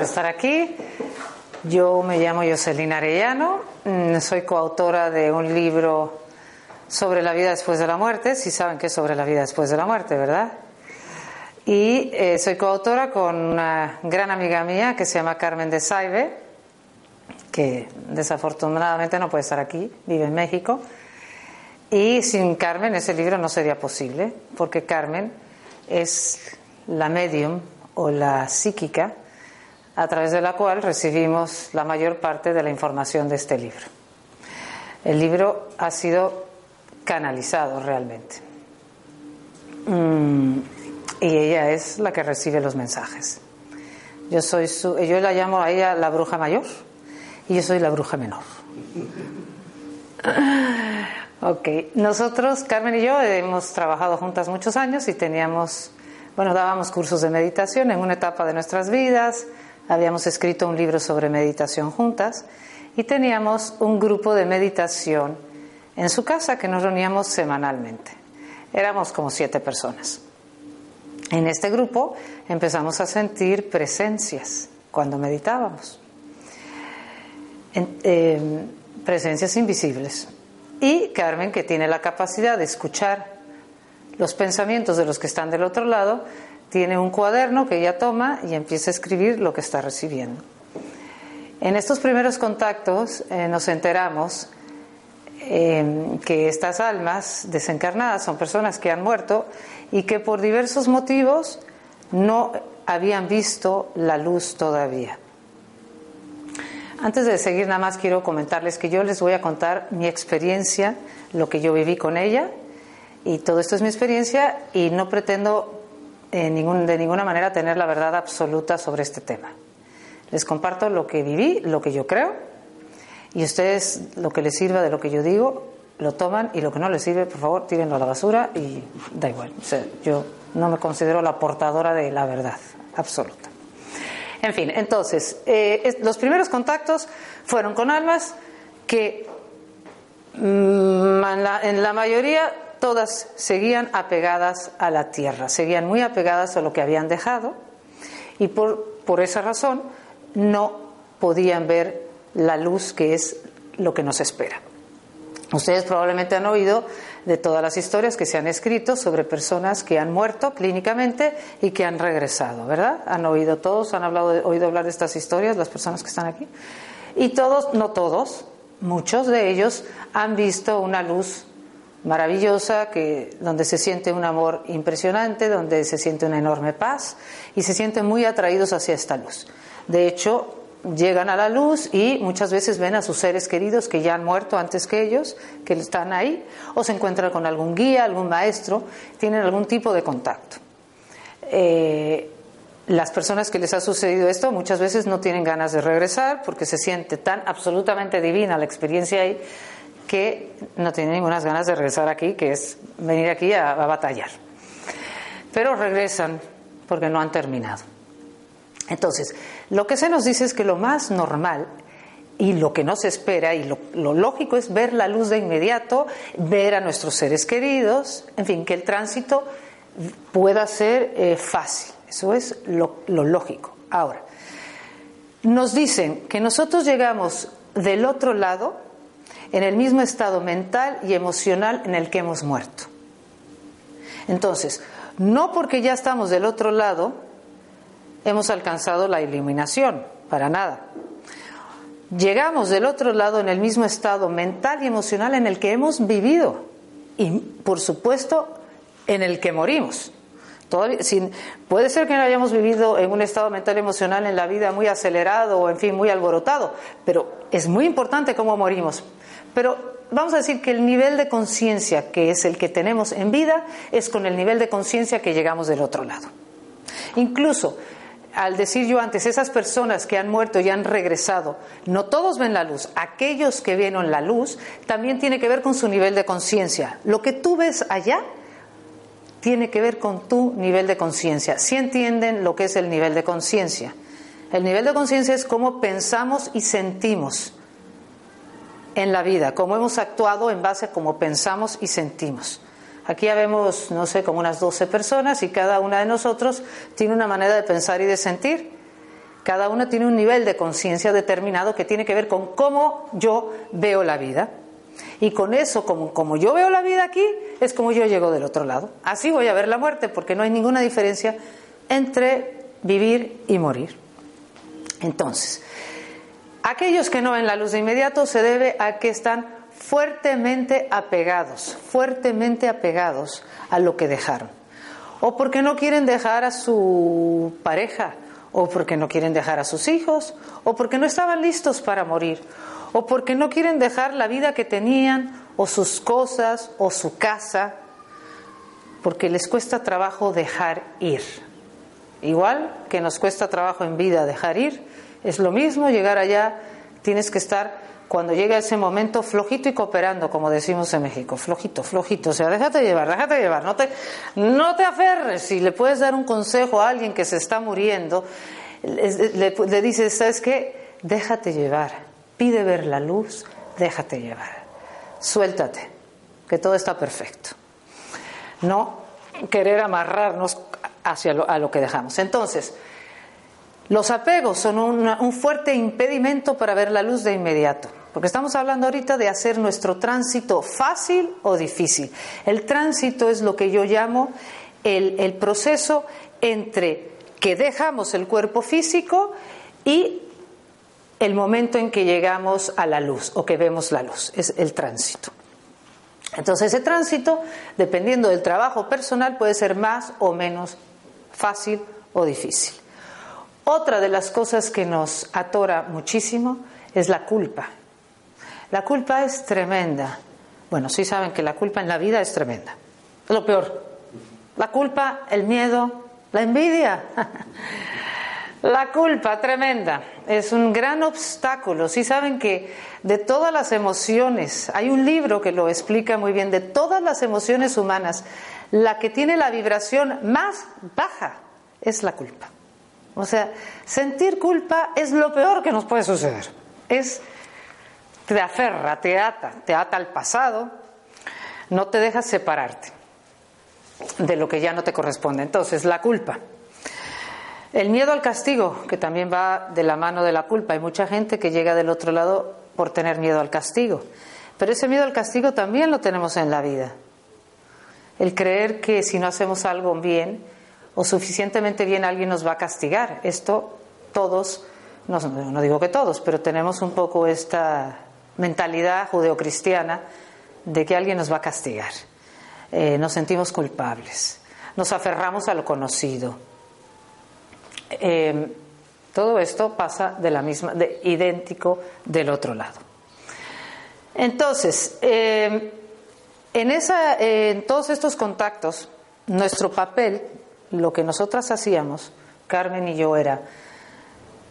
Por estar aquí. Yo me llamo Jocelyn Arellano, mm, soy coautora de un libro sobre la vida después de la muerte, si saben que es sobre la vida después de la muerte, ¿verdad? Y eh, soy coautora con una gran amiga mía que se llama Carmen de Saibe, que desafortunadamente no puede estar aquí, vive en México. Y sin Carmen ese libro no sería posible, porque Carmen es la medium o la psíquica a través de la cual recibimos la mayor parte de la información de este libro. El libro ha sido canalizado realmente. Mm, y ella es la que recibe los mensajes. Yo soy su, yo la llamo a ella la bruja mayor y yo soy la bruja menor. Ok, nosotros, Carmen y yo, hemos trabajado juntas muchos años y teníamos bueno, dábamos cursos de meditación en una etapa de nuestras vidas, habíamos escrito un libro sobre meditación juntas y teníamos un grupo de meditación en su casa que nos reuníamos semanalmente. Éramos como siete personas. En este grupo empezamos a sentir presencias cuando meditábamos, em, presencias invisibles. Y Carmen, que tiene la capacidad de escuchar los pensamientos de los que están del otro lado, tiene un cuaderno que ella toma y empieza a escribir lo que está recibiendo. En estos primeros contactos eh, nos enteramos eh, que estas almas desencarnadas son personas que han muerto y que por diversos motivos no habían visto la luz todavía. Antes de seguir, nada más quiero comentarles que yo les voy a contar mi experiencia, lo que yo viví con ella y todo esto es mi experiencia y no pretendo de ninguna manera tener la verdad absoluta sobre este tema. Les comparto lo que viví, lo que yo creo, y ustedes lo que les sirva de lo que yo digo, lo toman y lo que no les sirve, por favor, tírenlo a la basura y da igual. yo no me considero la portadora de la verdad absoluta. En fin, entonces, eh, los primeros contactos fueron con almas que mm, en la mayoría todas seguían apegadas a la tierra, seguían muy apegadas a lo que habían dejado y por, por esa razón no podían ver la luz que es lo que nos espera. Ustedes probablemente han oído de todas las historias que se han escrito sobre personas que han muerto clínicamente y que han regresado, ¿verdad? Han oído todos, han hablado oído hablar de estas historias, las personas que están aquí. Y todos, no todos, muchos de ellos han visto una luz maravillosa, que, donde se siente un amor impresionante, donde se siente una enorme paz y se sienten muy atraídos hacia esta luz. De hecho, llegan a la luz y muchas veces ven a sus seres queridos que ya han muerto antes que ellos, que están ahí, o se encuentran con algún guía, algún maestro, tienen algún tipo de contacto. Eh, las personas que les ha sucedido esto muchas veces no tienen ganas de regresar porque se siente tan absolutamente divina la experiencia ahí que no tienen ninguna ganas de regresar aquí, que es venir aquí a, batallar. Pero regresan porque no han terminado. Entonces, lo que se nos dice es que lo más normal y lo que no se espera y lo, lógico es ver la luz de inmediato, ver a nuestros seres queridos, en fin, que el tránsito pueda ser eh, fácil. Eso es lo, lo lógico. Ahora, nos dicen que nosotros llegamos del otro lado en el mismo estado mental y emocional en el que hemos muerto. Entonces, no porque ya estamos del otro lado, hemos alcanzado la iluminación, para nada. Llegamos del otro lado en el mismo estado mental y emocional en el que hemos vivido y, por supuesto, en el que morimos. puede ser que no hayamos vivido en un estado mental emocional en la vida muy acelerado o, en fin, muy alborotado, pero es muy importante cómo morimos. Pero vamos a decir que el nivel de conciencia que es el que tenemos en vida es con el nivel de conciencia que llegamos del otro lado. Incluso al decir yo antes, esas personas que han muerto y han regresado, no todos ven la luz. Aquellos que vieron la luz también tiene que ver con su nivel de conciencia. Lo que tú ves allá tiene que ver con tu nivel de conciencia. Si entienden lo que es el nivel de conciencia. El nivel de conciencia es cómo pensamos y sentimos en la vida, cómo hemos actuado en base a cómo pensamos y sentimos. Aquí ya vemos, no sé, como unas 12 personas y cada una de nosotros tiene una manera de pensar y de sentir. Cada una tiene un nivel de conciencia determinado que tiene que ver con cómo yo veo la vida. Y con eso, como, como yo veo la vida aquí, es como yo llego del otro lado. Así voy a ver la muerte, porque no hay ninguna diferencia entre vivir y morir. Entonces, aquellos que no ven la luz de inmediato se debe a que están fuertemente apegados, fuertemente apegados a lo que dejaron. O porque no quieren dejar a su pareja, o porque no quieren dejar a sus hijos, o porque no estaban listos para morir, o porque no quieren dejar la vida que tenían, o sus cosas, o su casa, porque les cuesta trabajo dejar ir. Igual que nos cuesta trabajo en vida dejar ir, es lo mismo llegar allá, tienes que estar cuando llega ese momento, flojito y cooperando, como decimos en México, flojito, flojito, o sea, déjate llevar, déjate llevar, no te, no te aferres, si le puedes dar un consejo a alguien que se está muriendo, le, le dices, ¿sabes qué? Déjate llevar, pide ver la luz, déjate llevar, suéltate, que todo está perfecto. No querer amarrarnos hacia a lo que dejamos. Entonces, los apegos son un fuerte impedimento para ver la luz de inmediato. Porque estamos hablando ahorita de hacer nuestro tránsito fácil o difícil. El tránsito es lo que yo llamo el, proceso entre que dejamos el cuerpo físico y el momento en que llegamos a la luz o que vemos la luz. Es el tránsito. Entonces ese tránsito, dependiendo del trabajo personal, puede ser más o menos fácil o difícil. Otra de las cosas que nos atora muchísimo es la culpa. La culpa es tremenda. Bueno, sí saben que la culpa en la vida es tremenda. Es lo peor. La culpa, el miedo, la envidia. La culpa tremenda es un gran obstáculo. Sí saben que de todas las emociones, hay un libro que lo explica muy bien, de todas las emociones humanas, la que tiene la vibración más baja es la culpa. O sea, sentir culpa es lo peor que nos puede suceder. Es te aferra, te ata, te ata al pasado, no te deja separarte de lo que ya no te corresponde. Entonces, la culpa. El miedo al castigo, que también va de la mano de la culpa. Hay mucha gente que llega del otro lado por tener miedo al castigo. Pero ese miedo al castigo también lo tenemos en la vida. El creer que si no hacemos algo bien o suficientemente bien alguien nos va a castigar. Esto todos, no, no digo que todos, pero tenemos un poco esta mentalidad judeocristiana de que alguien nos va a castigar. Eh, nos sentimos culpables, nos aferramos a lo conocido. Eh, todo esto pasa de la misma, de, idéntico del otro lado. Entonces, eh, en, esa, en todos estos contactos, nuestro papel, lo que nosotras hacíamos, Carmen y yo, era,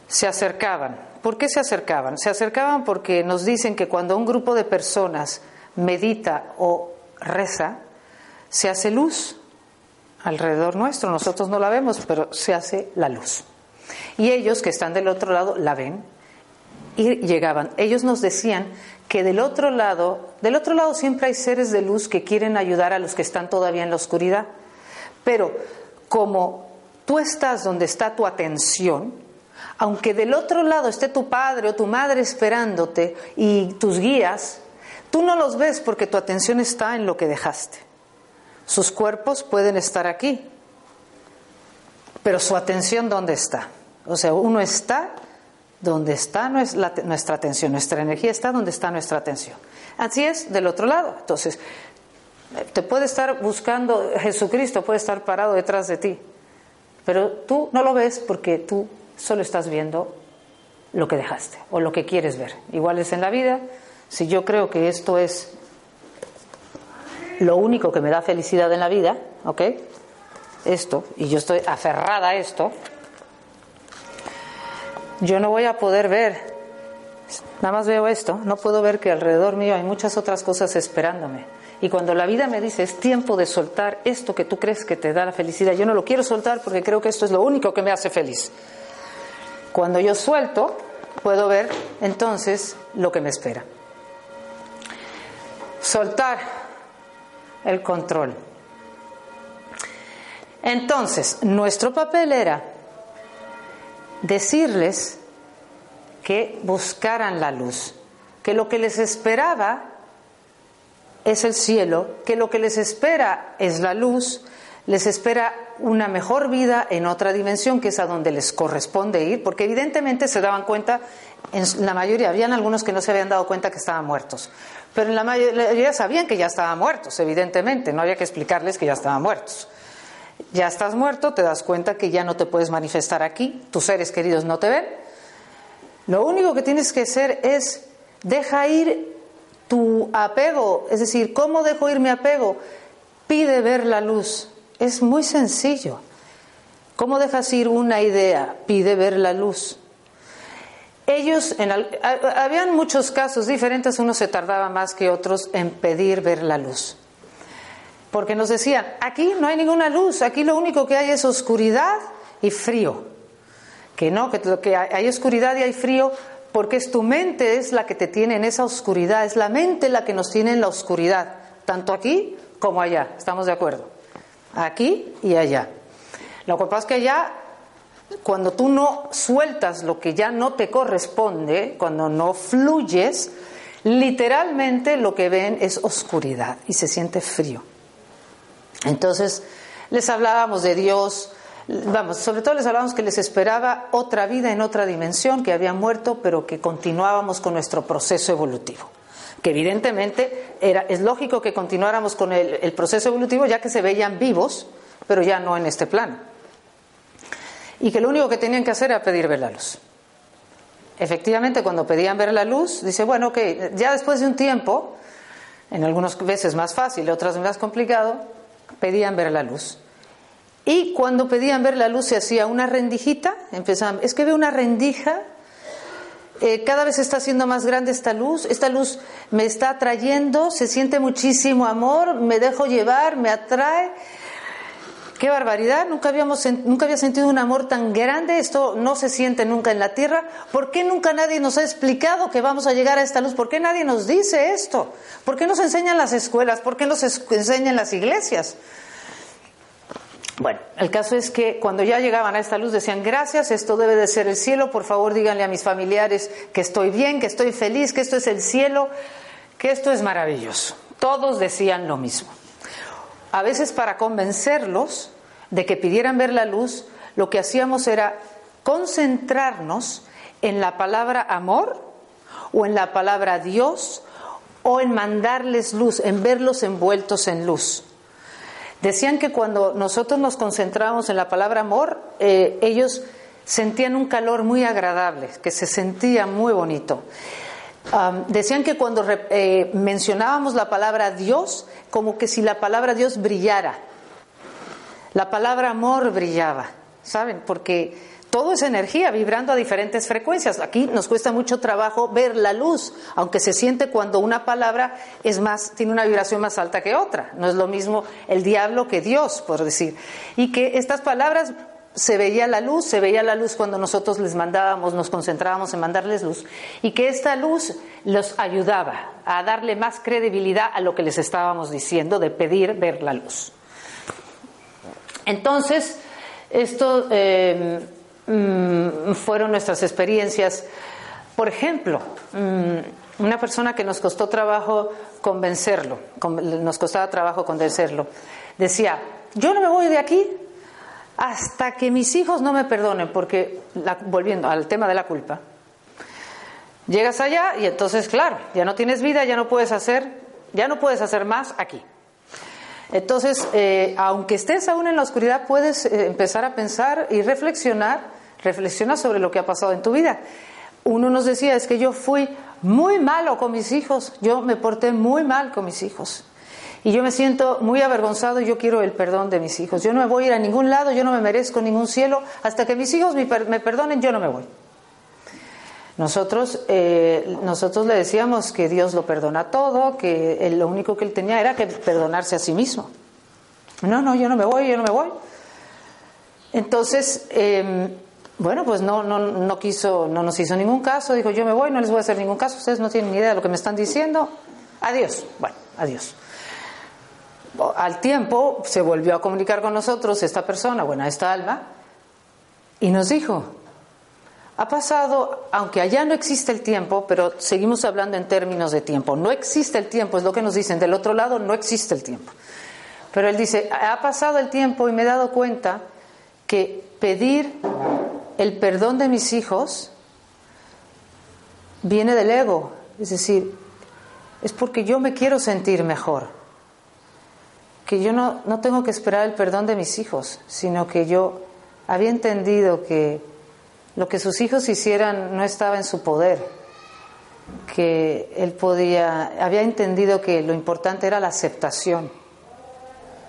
se acercaban, ¿Por qué se acercaban? Se acercaban porque nos dicen que cuando un grupo de personas medita o reza, se hace luz alrededor nuestro. Nosotros no la vemos, pero se hace la luz. Y ellos que están del otro lado la ven y llegaban. Ellos nos decían que del otro lado, del otro lado siempre hay seres de luz que quieren ayudar a los que están todavía en la oscuridad. Pero como tú estás donde está tu atención, Aunque del otro lado esté tu padre o tu madre esperándote y tus guías, tú no los ves porque tu atención está en lo que dejaste. Sus cuerpos pueden estar aquí, pero su atención ¿dónde está? O sea, uno está donde está nuestra atención, nuestra energía está donde está nuestra atención. Así es del otro lado. Entonces, te puede estar buscando, Jesucristo puede estar parado detrás de ti, pero tú no lo ves porque tú solo estás viendo lo que dejaste o lo que quieres ver. Igual es en la vida, si yo creo que esto es lo único que me da felicidad en la vida, ¿ok? Esto, y yo estoy aferrada a esto, yo no voy a poder ver, nada más veo esto, no puedo ver que alrededor mío hay muchas otras cosas esperándome. Y cuando la vida me dice es tiempo de soltar esto que tú crees que te da la felicidad, yo no lo quiero soltar porque creo que esto es lo único que me hace feliz. Cuando yo suelto, puedo ver entonces lo que me espera. Soltar el control. Entonces, nuestro papel era decirles que buscaran la luz, que lo que les esperaba es el cielo, que lo que les espera es la luz, les espera una mejor vida en otra dimensión, que es a donde les corresponde ir, porque evidentemente se daban cuenta, en la mayoría, habían algunos que no se habían dado cuenta que estaban muertos, pero en la mayoría sabían que ya estaban muertos, evidentemente, no había que explicarles que ya estaban muertos. Ya estás muerto, te das cuenta que ya no te puedes manifestar aquí, tus seres queridos no te ven. Lo único que tienes que hacer es deja ir tu apego, es decir, ¿cómo dejo ir mi apego? Pide ver la luz. Es muy sencillo. ¿Cómo dejas ir una idea? Pide ver la luz. Ellos, habían muchos casos diferentes, unos se tardaba más que otros en pedir ver la luz. Porque nos decían, aquí no hay ninguna luz, aquí lo único que hay es oscuridad y frío. Que no, que, que hay oscuridad y hay frío porque es tu mente es la que te tiene en esa oscuridad, es la mente la que nos tiene en la oscuridad, tanto aquí como allá, ¿estamos de acuerdo? Aquí y allá. Lo que pasa es que allá, cuando tú no sueltas lo que ya no te corresponde, cuando no fluyes, literalmente lo que ven es oscuridad y se siente frío. Entonces, les hablábamos de Dios, vamos, sobre todo les hablábamos que les esperaba otra vida en otra dimensión, que habían muerto, pero que continuábamos con nuestro proceso evolutivo. Que evidentemente era, es lógico que continuáramos con el, proceso evolutivo ya que se veían vivos, pero ya no en este plano. Y que lo único que tenían que hacer era pedir ver la luz. Efectivamente, cuando pedían ver la luz, dice, bueno, que ya después de un tiempo, en algunas veces más fácil, otras más complicado, pedían ver la luz. Y cuando pedían ver la luz se hacía una rendijita, empezaban, es que veo una rendija, eh, cada vez está haciendo más grande esta luz, esta luz me está atrayendo, se siente muchísimo amor, me dejo llevar, me atrae. Qué barbaridad, nunca, habíamos, nunca había sentido un amor tan grande, esto no se siente nunca en la tierra. ¿Por qué nunca nadie nos ha explicado que vamos a llegar a esta luz? ¿Por qué nadie nos dice esto? ¿Por qué nos enseñan las escuelas? ¿Por qué nos enseñan las iglesias? Bueno, el caso es que cuando ya llegaban a esta luz decían, gracias, esto debe de ser el cielo, por favor díganle a mis familiares que estoy bien, que estoy feliz, que esto es el cielo, que esto es maravilloso. Todos decían lo mismo. A veces para convencerlos de que pidieran ver la luz, lo que hacíamos era concentrarnos en la palabra amor o en la palabra Dios o en mandarles luz, en verlos envueltos en luz. Decían que cuando nosotros nos concentrábamos en la palabra amor, eh, ellos sentían un calor muy agradable, que se sentía muy bonito. decían que cuando eh, mencionábamos la palabra Dios, como que si la palabra Dios brillara, la palabra amor brillaba, ¿saben? Porque todo es energía vibrando a diferentes frecuencias. Aquí nos cuesta mucho trabajo ver la luz, aunque se siente cuando una palabra es más, tiene una vibración más alta que otra. No es lo mismo el diablo que Dios, por decir. Y que estas palabras se veía la luz, se veía la luz cuando nosotros les mandábamos, nos concentrábamos en mandarles luz, y que esta luz los ayudaba a darle más credibilidad a lo que les estábamos diciendo de pedir ver la luz. Entonces, esto. Eh, mm, fueron nuestras experiencias. Por ejemplo, mm, una persona que nos costó trabajo convencerlo, nos costaba trabajo convencerlo, decía, yo no me voy de aquí hasta que mis hijos no me perdonen, porque, volviendo al tema de la culpa, llegas allá y entonces, claro, ya no tienes vida, ya no puedes hacer, ya no puedes hacer más aquí. Entonces, eh, aunque estés aún en la oscuridad, puedes eh, empezar a pensar y reflexionar, reflexionar sobre lo que ha pasado en tu vida. Uno nos decía, es que yo fui muy malo con mis hijos, yo me porté muy mal con mis hijos. Y yo me siento muy avergonzado y yo quiero el perdón de mis hijos. Yo no me voy a ir a ningún lado, yo no me merezco ningún cielo. Hasta que mis hijos me, perdonen, yo no me voy. Nosotros, eh, nosotros le decíamos que Dios lo perdona todo, que lo único que él tenía era que perdonarse a sí mismo. No, no, yo no me voy, yo no me voy. Entonces, em, bueno, pues no, no, no quiso, no nos hizo ningún caso, dijo yo me voy, no les voy a hacer ningún caso, ustedes no tienen ni idea de lo que me están diciendo. Adiós. Bueno, adiós. Al tiempo se volvió a comunicar con nosotros esta persona, bueno, esta alma, y nos dijo, ha pasado, aunque allá no existe el tiempo, pero seguimos hablando en términos de tiempo. No existe el tiempo, es lo que nos dicen. Del otro lado no existe el tiempo. Pero él dice, ha pasado el tiempo y me he dado cuenta que pedir el perdón de mis hijos viene del ego. Es decir, es porque yo me quiero sentir mejor. Que yo no, no tengo que esperar el perdón de mis hijos, sino que yo había entendido que lo que sus hijos hicieran no estaba en su poder, que él podía, había entendido que lo importante era la aceptación.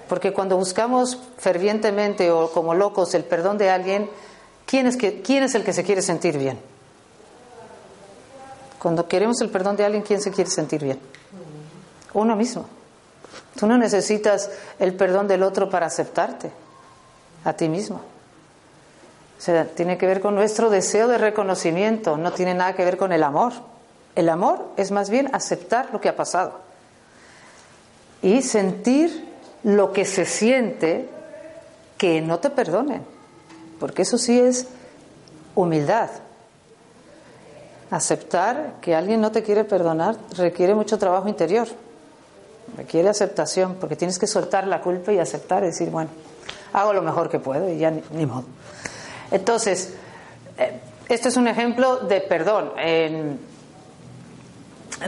Porque cuando buscamos fervientemente o como locos el perdón de alguien, ¿quién es, el que se quiere sentir bien? Cuando queremos el perdón de alguien, ¿quién se quiere sentir bien? Uno mismo. Tú no necesitas el perdón del otro para aceptarte a ti mismo. O sea, tiene que ver con nuestro deseo de reconocimiento, no tiene nada que ver con el amor. El amor es más bien aceptar lo que ha pasado y sentir lo que se siente que no te perdonen, porque eso sí es humildad. Aceptar que alguien no te quiere perdonar requiere mucho trabajo interior, requiere aceptación, porque tienes que soltar la culpa y aceptar y decir, bueno, hago lo mejor que puedo y ya ni, modo. Entonces, eh, esto es un ejemplo de perdón.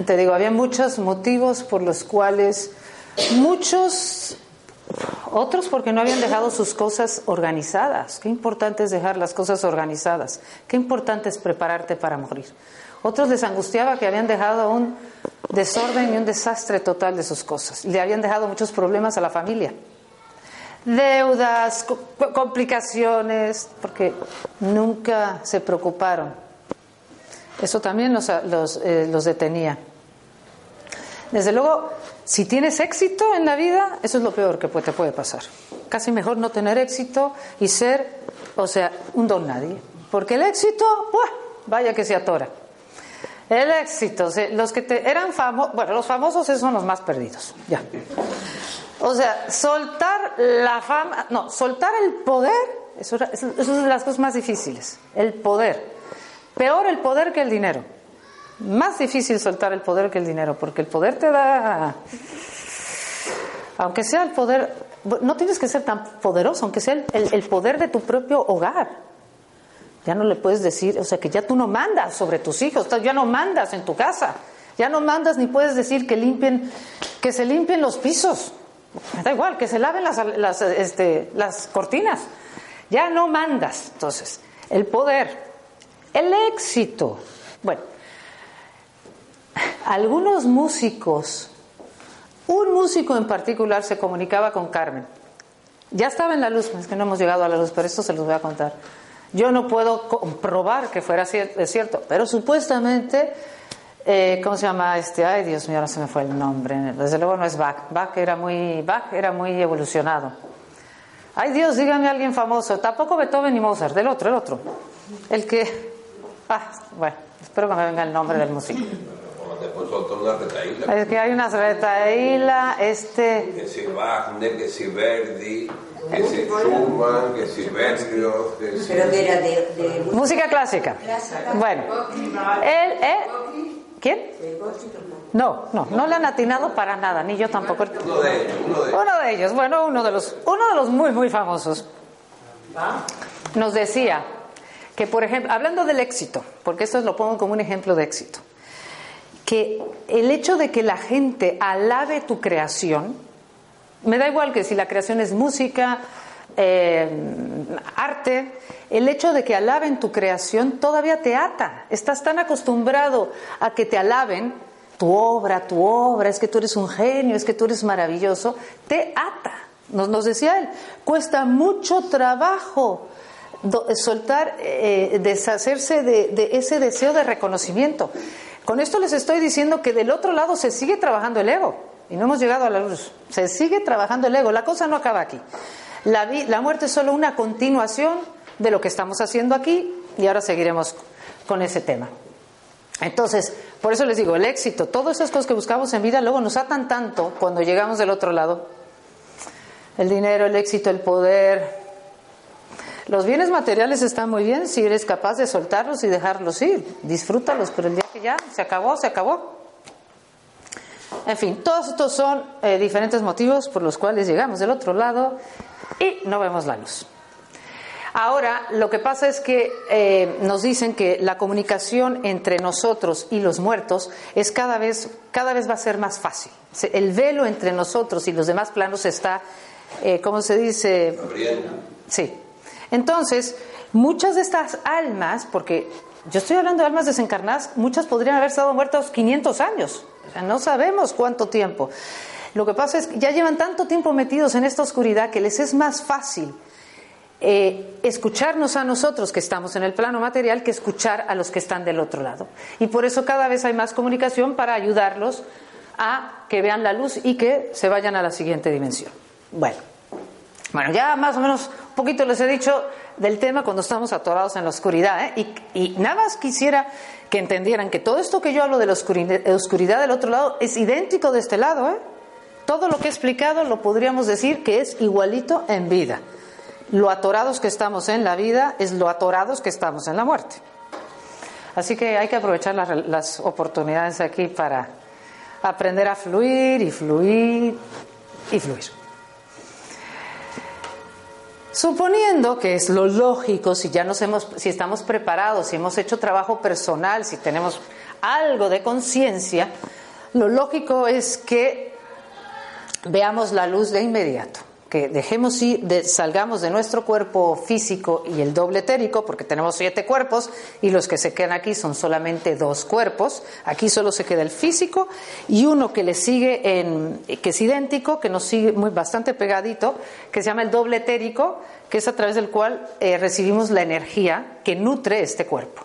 te digo, había muchos motivos por los cuales muchos, otros porque no habían dejado sus cosas organizadas. Qué importante es dejar las cosas organizadas. Qué importante es prepararte para morir. Otros les angustiaba que habían dejado un desorden y un desastre total de sus cosas. Le habían dejado muchos problemas a la familia deudas, complicaciones, porque nunca se preocuparon. Eso también los, eh, los, detenía. Desde luego, si tienes éxito en la vida, eso es lo peor que te puede pasar. Casi mejor no tener éxito y ser, o sea, un don nadie. Porque el éxito, vaya que se atora. El éxito, los que te, eran famosos, bueno, los famosos son los más perdidos, ya. O sea, soltar la fama, no, soltar el poder, eso, es una de las cosas más difíciles, el poder. Peor el poder que el dinero. Más difícil soltar el poder que el dinero, porque el poder te da, aunque sea el poder, no tienes que ser tan poderoso, aunque sea el, poder de tu propio hogar. Ya no le puedes decir, o sea, que ya tú no mandas sobre tus hijos, ya no mandas en tu casa, ya no mandas ni puedes decir que limpien, que se limpien los pisos. Da igual, que se laven las, las, este, las cortinas. Ya no mandas. Entonces, el poder, el éxito. Bueno, algunos músicos, un músico en particular se comunicaba con Carmen. Ya estaba en la luz, es que no hemos llegado a la luz, pero esto se los voy a contar. Yo no puedo comprobar que fuera cierto, pero supuestamente eh, ¿Cómo se llama este? Ay, Dios mío, ahora se me fue el nombre. Desde luego no es Bach. Bach era muy, Bach era muy evolucionado. Ay, Dios, dígame a alguien famoso. Tampoco Beethoven ni Mozart, del otro, el otro. El que. Ah, bueno, espero que me venga el nombre del músico. Después soltó una retaíla. Es que hay unas retaíla, este... Que si Wagner, que si Verdi, que si Schumann, que si Berlioz, que si... Pero que era de, de Música clásica. Bueno, él, ¿eh? ¿Quién? No, no, no le han atinado para nada, ni yo tampoco. Uno de ellos, uno de ellos. Uno de ellos, bueno, uno de los, uno de los muy, muy famosos, nos decía que, por ejemplo, hablando del éxito, porque esto lo pongo como un ejemplo de éxito, que el hecho de que la gente alabe tu creación, me da igual que si la creación es música, eh, arte, el hecho de que alaben tu creación todavía te ata. Estás tan acostumbrado a que te alaben tu obra, tu obra, es que tú eres un genio, es que tú eres maravilloso, te ata. Nos, decía él, cuesta mucho trabajo soltar, eh, deshacerse de, de ese deseo de reconocimiento. Con esto les estoy diciendo que del otro lado se sigue trabajando el ego y no hemos llegado a la luz. Se sigue trabajando el ego, la cosa no acaba aquí. La, la muerte es solo una continuación de lo que estamos haciendo aquí y ahora seguiremos con ese tema. Entonces, por eso les digo, el éxito, todas esas cosas que buscamos en vida luego nos atan tanto cuando llegamos del otro lado. El dinero, el éxito, el poder. Los bienes materiales están muy bien si eres capaz de soltarlos y dejarlos ir. Disfrútalos, pero el día que ya se acabó, se acabó. En fin, todos estos son eh, diferentes motivos por los cuales llegamos del otro lado y no vemos la luz. Ahora, lo que pasa es que eh, nos dicen que la comunicación entre nosotros y los muertos es cada vez, cada vez va a ser más fácil. El velo entre nosotros y los demás planos está, eh, ¿cómo se dice? Sí. Entonces, muchas de estas almas, porque yo estoy hablando de almas desencarnadas, muchas podrían haber estado muertas 500 años. O sea, no sabemos cuánto tiempo. Lo que pasa es que ya llevan tanto tiempo metidos en esta oscuridad que les es más fácil eh, escucharnos a nosotros que estamos en el plano material que escuchar a los que están del otro lado. Y por eso cada vez hay más comunicación para ayudarlos a que vean la luz y que se vayan a la siguiente dimensión. Bueno, bueno, ya más o menos un poquito les he dicho del tema cuando estamos atorados en la oscuridad. ¿eh? Y, nada más quisiera que entendieran que todo esto que yo hablo de la oscuridad, oscuridad del otro lado es idéntico de este lado. ¿eh? Todo lo que he explicado lo podríamos decir que es igualito en vida. Lo atorados que estamos en la vida es lo atorados que estamos en la muerte. Así que hay que aprovechar las, las oportunidades aquí para aprender a fluir y fluir y fluir. Suponiendo que es lo lógico, si ya nos hemos, si estamos preparados, si hemos hecho trabajo personal, si tenemos algo de conciencia, lo lógico es que veamos la luz de inmediato, que dejemos ir, de- salgamos de nuestro cuerpo físico y el doble etérico, porque tenemos siete cuerpos y los que se quedan aquí son solamente dos cuerpos. Aquí solo se queda el físico y uno que le sigue en, que es idéntico, que nos sigue muy bastante pegadito, que se llama el doble etérico, que es a través del cual eh, recibimos la energía que nutre este cuerpo.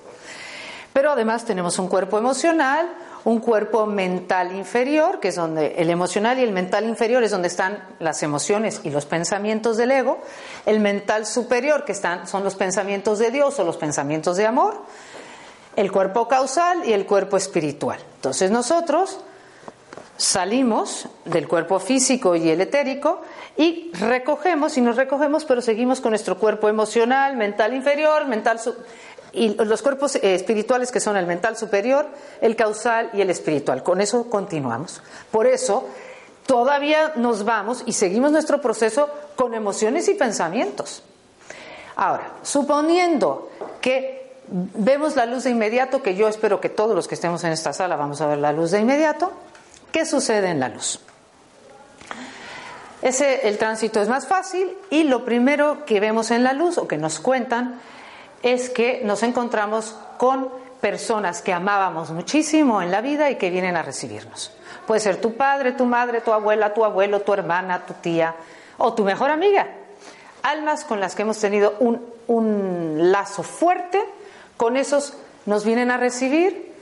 Pero además tenemos un cuerpo emocional, un cuerpo mental inferior, que es donde el emocional y el mental inferior es donde están las emociones y los pensamientos del ego, el mental superior, que están, son los pensamientos de Dios o los pensamientos de amor, el cuerpo causal y el cuerpo espiritual. Entonces nosotros salimos del cuerpo físico y el etérico y recogemos y nos recogemos, pero seguimos con nuestro cuerpo emocional, mental inferior, mental y los cuerpos eh, espirituales que son el mental superior, el causal y el espiritual. Con eso continuamos. Por eso todavía nos vamos y seguimos nuestro proceso con emociones y pensamientos. Ahora, suponiendo que vemos la luz de inmediato, que yo espero que todos los que estemos en esta sala vamos a ver la luz de inmediato, ¿qué sucede en la luz? Ese, el tránsito es más fácil y lo primero que vemos en la luz o que nos cuentan es que nos encontramos con personas que amábamos muchísimo en la vida y que vienen a recibirnos. Puede ser tu padre, tu madre, tu abuela, tu abuelo, tu hermana, tu tía o tu mejor amiga. Almas con las que hemos tenido un, un lazo fuerte, con esos nos vienen a recibir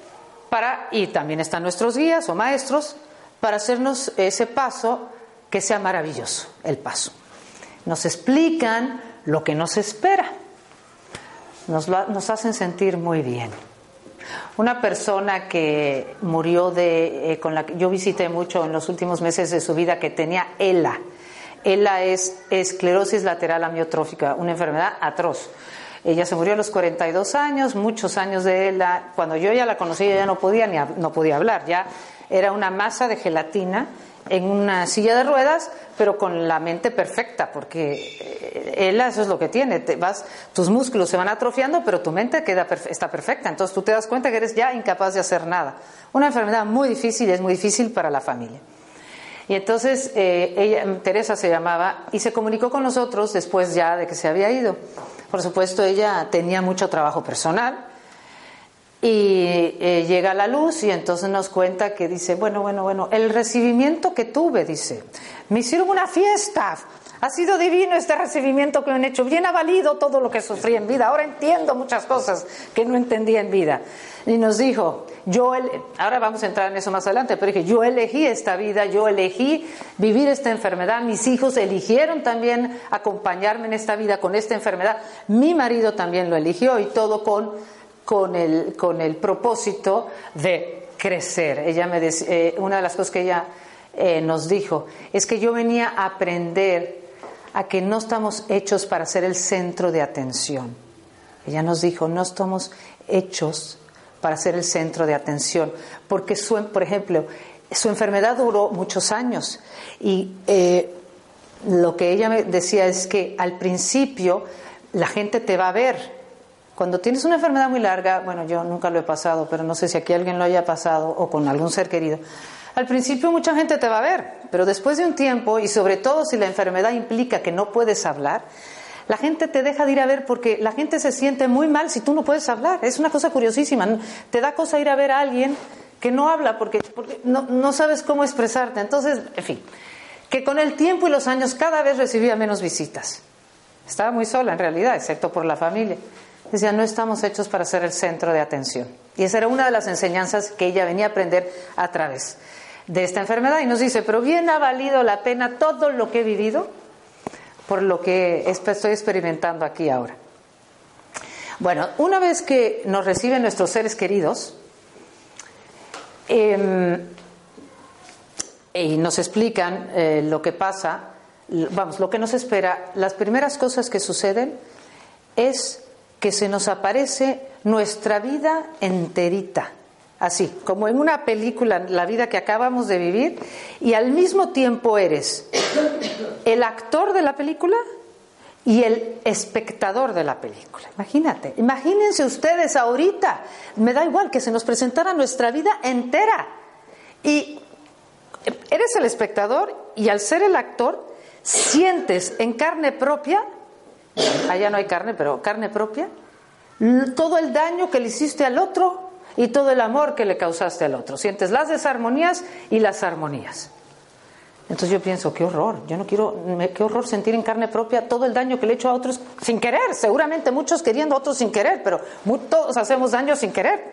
para, y también están nuestros guías o maestros, para hacernos ese paso que sea maravilloso, el paso. Nos explican lo que nos espera, nos, lo- nos hacen sentir muy bien. Una persona que murió de, eh, con la que yo visité mucho en los últimos meses de su vida, que tenía ELA. ELA es esclerosis lateral amiotrófica, una enfermedad atroz. Ella se murió a los 42 años, muchos años de ELA. Cuando yo ya la conocí, ella no podía ni no podía hablar, ya era una masa de gelatina en una silla de ruedas, pero con la mente perfecta, porque él eso es lo que tiene, te vas, tus músculos se van atrofiando, pero tu mente queda está perfecta, entonces tú te das cuenta que eres ya incapaz de hacer nada. Una enfermedad muy difícil, es muy difícil para la familia. Y entonces eh, ella, Teresa se llamaba, y se comunicó con nosotros después ya de que se había ido. Por supuesto, ella tenía mucho trabajo personal, y eh, llega la luz y entonces nos cuenta que dice, bueno, bueno, bueno, el recibimiento que tuve, dice, me hicieron una fiesta, ha sido divino este recibimiento que me han hecho, bien ha valido todo lo que sufrí en vida, ahora entiendo muchas cosas que no entendía en vida. Y nos dijo, yo, ahora vamos a entrar en eso más adelante, pero dije, yo elegí esta vida, yo elegí vivir esta enfermedad, mis hijos eligieron también acompañarme en esta vida con esta enfermedad, mi marido también lo eligió y todo con con el, con el propósito de crecer. Ella me eh, una de las cosas que ella eh, nos dijo es que yo venía a aprender a que no estamos hechos para ser el centro de atención. Ella nos dijo, no estamos hechos para ser el centro de atención, porque su, por ejemplo, su enfermedad duró muchos años y eh, lo que ella me decía es que al principio la gente te va a ver, cuando tienes una enfermedad muy larga, bueno, yo nunca lo he pasado, pero no sé si aquí alguien lo haya pasado o con algún ser querido. Al principio mucha gente te va a ver, pero después de un tiempo, y sobre todo si la enfermedad implica que no puedes hablar, la gente te deja de ir a ver porque la gente se siente muy mal si tú no puedes hablar. Es una cosa curiosísima. Te da cosa ir a ver a alguien que no habla porque, no, no sabes cómo expresarte. Entonces, en fin, que con el tiempo y los años cada vez recibía menos visitas. Estaba muy sola en realidad, excepto por la familia. Decía, no estamos hechos para ser el centro de atención. Y esa era una de las enseñanzas que ella venía a aprender a través de esta enfermedad. Y nos dice, pero bien ha valido la pena todo lo que he vivido por lo que estoy experimentando aquí ahora. Bueno, una vez que nos reciben nuestros seres queridos em, y nos explican eh, lo que pasa, vamos, lo que nos espera, las primeras cosas que suceden es que se nos aparece nuestra vida enterita, así, como en una película, la vida que acabamos de vivir, y al mismo tiempo eres el actor de la película y el espectador de la película. Imagínate, imagínense ustedes ahorita, me da igual que se nos presentara nuestra vida entera. Y eres el espectador y al ser el actor, sientes en carne propia allá no hay carne, pero carne propia, todo el daño que le hiciste al otro y todo el amor que le causaste al otro. Sientes las desarmonías y las armonías. Entonces yo pienso, qué horror, yo no quiero, qué horror sentir en carne propia todo el daño que le he hecho a otros sin querer, seguramente muchos queriendo, otros sin querer, pero todos hacemos daño sin querer.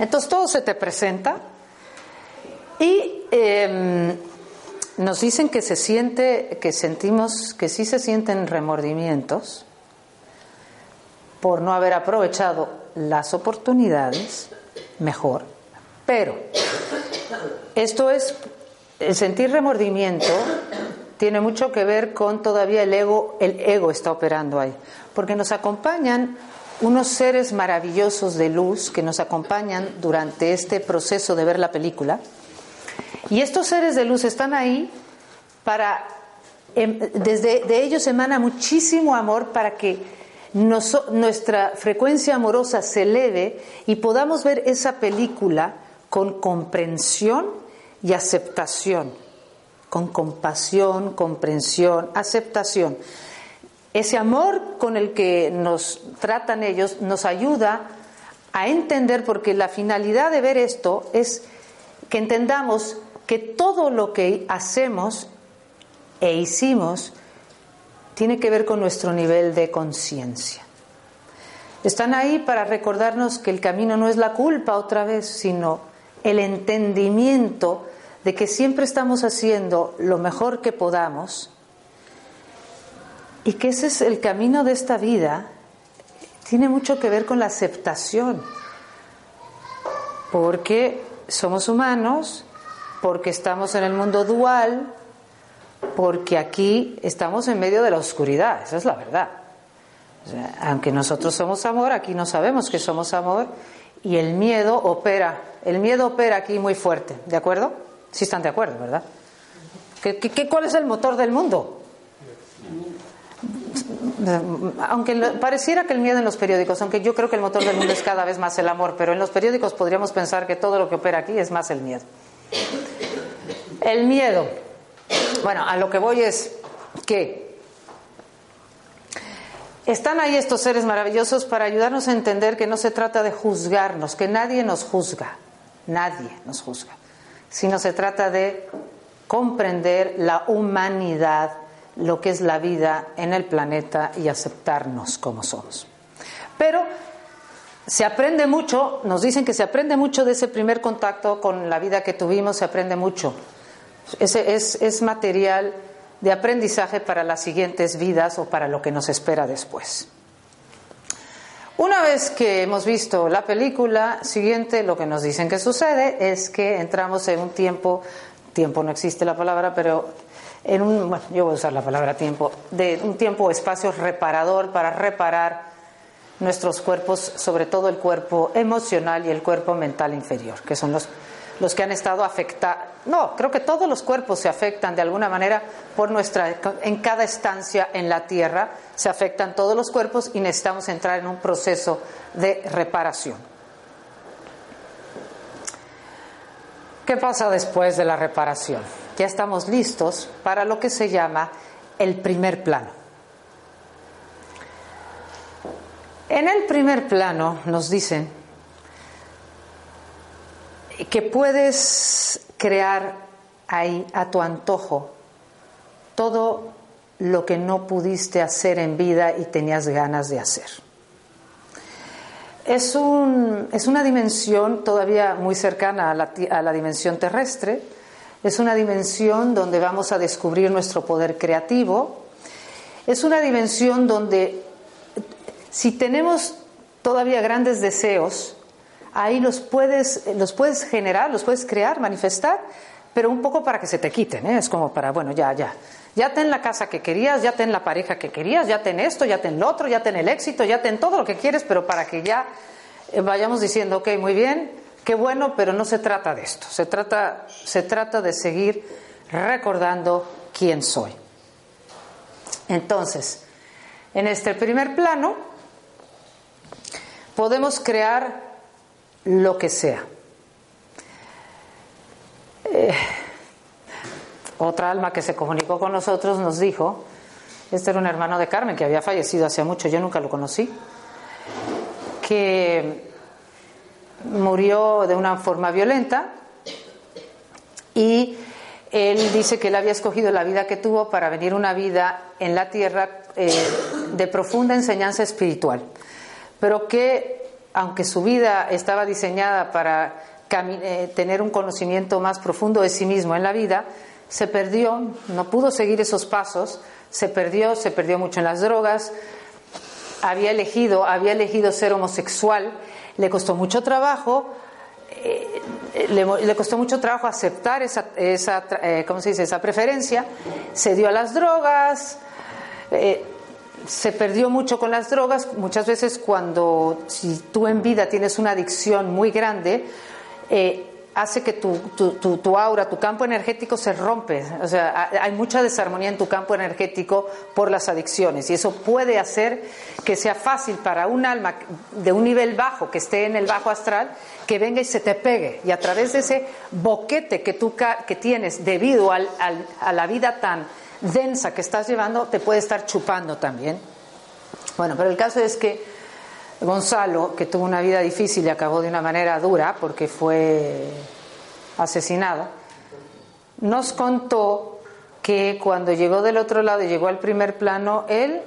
Entonces todo se te presenta y em, nos dicen que se siente, que sentimos, que sí se sienten remordimientos por no haber aprovechado las oportunidades mejor, pero esto es, el sentir remordimiento tiene mucho que ver con todavía el ego, el ego está operando ahí, porque nos acompañan unos seres maravillosos de luz que nos acompañan durante este proceso de ver la película y estos seres de luz están ahí para, em, desde de ellos emana muchísimo amor para que nuestra frecuencia amorosa se eleve y podamos ver esa película con comprensión y aceptación, con compasión, comprensión, aceptación. Ese amor con el que nos tratan ellos nos ayuda a entender, porque la finalidad de ver esto es que entendamos que todo lo que hacemos e hicimos tiene que ver con nuestro nivel de conciencia. Están ahí para recordarnos que el camino no es la culpa otra vez, sino el entendimiento de que siempre estamos haciendo lo mejor que podamos y que ese es el camino de esta vida, tiene mucho que ver con la aceptación porque somos humanos, porque estamos en el mundo dual, porque aquí estamos en medio de la oscuridad, esa es la verdad. aunque nosotros somos amor, aquí no sabemos que somos amor y el miedo opera, el miedo opera aquí muy fuerte, ¿de acuerdo? Sí están de acuerdo, ¿verdad? ¿Qué, cuál es el motor del mundo? Aunque pareciera que el miedo en los periódicos, aunque yo creo que el motor del mundo es cada vez más el amor, pero en los periódicos podríamos pensar que todo lo que opera aquí es más el miedo. El miedo. Bueno, a lo que voy es que están ahí estos seres maravillosos para ayudarnos a entender que no se trata de juzgarnos, que nadie nos juzga, nadie nos juzga, sino se trata de comprender la humanidad, lo que es la vida en el planeta y aceptarnos como somos. Pero se aprende mucho, nos dicen que se aprende mucho de ese primer contacto con la vida que tuvimos, se aprende mucho. Ese es, es material de aprendizaje para las siguientes vidas o para lo que nos espera después. Una vez que hemos visto la película siguiente, lo que nos dicen que sucede es que entramos en un tiempo, tiempo no existe la palabra, pero en un, bueno, yo voy a usar la palabra tiempo, de un tiempo o espacio reparador para reparar nuestros cuerpos, sobre todo el cuerpo emocional y el cuerpo mental inferior, que son los los que han estado afectados. No, creo que todos los cuerpos se afectan de alguna manera por nuestra. En cada estancia en la Tierra se afectan todos los cuerpos y necesitamos entrar en un proceso de reparación. ¿Qué pasa después de la reparación? Ya estamos listos para lo que se llama el primer plano. En el primer plano nos dicen que puedes crear ahí a tu antojo todo lo que no pudiste hacer en vida y tenías ganas de hacer. Es, un, es una dimensión todavía muy cercana a la, a la dimensión terrestre, es una dimensión donde vamos a descubrir nuestro poder creativo, es una dimensión donde si tenemos todavía grandes deseos, ahí los puedes, los puedes generar, los puedes crear, manifestar, pero un poco para que se te quiten, ¿eh? es como para, bueno, ya, ya. Ya ten la casa que querías, ya ten la pareja que querías, ya ten esto, ya ten lo otro, ya ten el éxito, ya ten todo lo que quieres, pero para que ya eh, vayamos diciendo, ok, muy bien, qué bueno, pero no se trata de esto. Se trata, se trata de seguir recordando quién soy. Entonces, en este primer plano, podemos crear lo que sea. Eh, otra alma que se comunicó con nosotros nos dijo, este era un hermano de Carmen que había fallecido hace mucho, yo nunca lo conocí, que murió de una forma violenta y él dice que él había escogido la vida que tuvo para venir una vida en la tierra eh, de profunda enseñanza espiritual, pero que aunque su vida estaba diseñada para eh, tener un conocimiento más profundo de sí mismo en la vida, se perdió, no pudo seguir esos pasos, se perdió, se perdió mucho en las drogas, había elegido, había elegido ser homosexual, le costó mucho trabajo, eh, le, costó mucho trabajo aceptar esa, esa eh, ¿cómo se dice? esa preferencia, se dio a las drogas, se perdió mucho con las drogas. Muchas veces cuando, si tú en vida tienes una adicción muy grande, eh, hace que tu, tu, tu, aura, tu campo energético se rompe. O sea, hay mucha desarmonía en tu campo energético por las adicciones y eso puede hacer que sea fácil para un alma de un nivel bajo, que esté en el bajo astral, que venga y se te pegue. Y a través de ese boquete que tú que tienes debido a la vida tan densa que estás llevando te puede estar chupando también. Bueno, pero el caso es que Gonzalo, que tuvo una vida difícil y acabó de una manera dura porque fue asesinado, nos contó que cuando llegó del otro lado y llegó al primer plano, él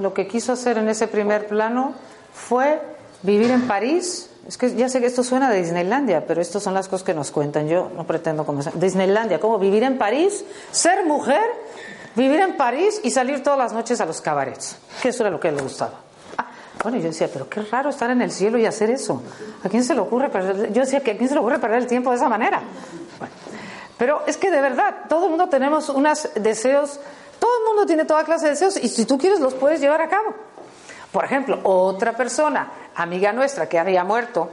lo que quiso hacer en ese primer plano fue vivir en París es que ya sé que esto suena de Disneylandia, pero estas son las cosas que nos cuentan. Yo no pretendo comenzar. Disneylandia, ¿cómo vivir en París, ser mujer, vivir en París y salir todas las noches a los cabarets. Que eso era lo que le gustaba. Bueno, yo decía, pero qué raro estar en el cielo y hacer eso. ¿A quién se le ocurre perder? Yo decía que a quién se le ocurre perder el tiempo de esa manera. pero es que de verdad, todo el mundo tenemos unos deseos, todo el mundo tiene toda clase de deseos y si tú quieres los puedes llevar a cabo. Por ejemplo, otra persona, amiga nuestra que había muerto,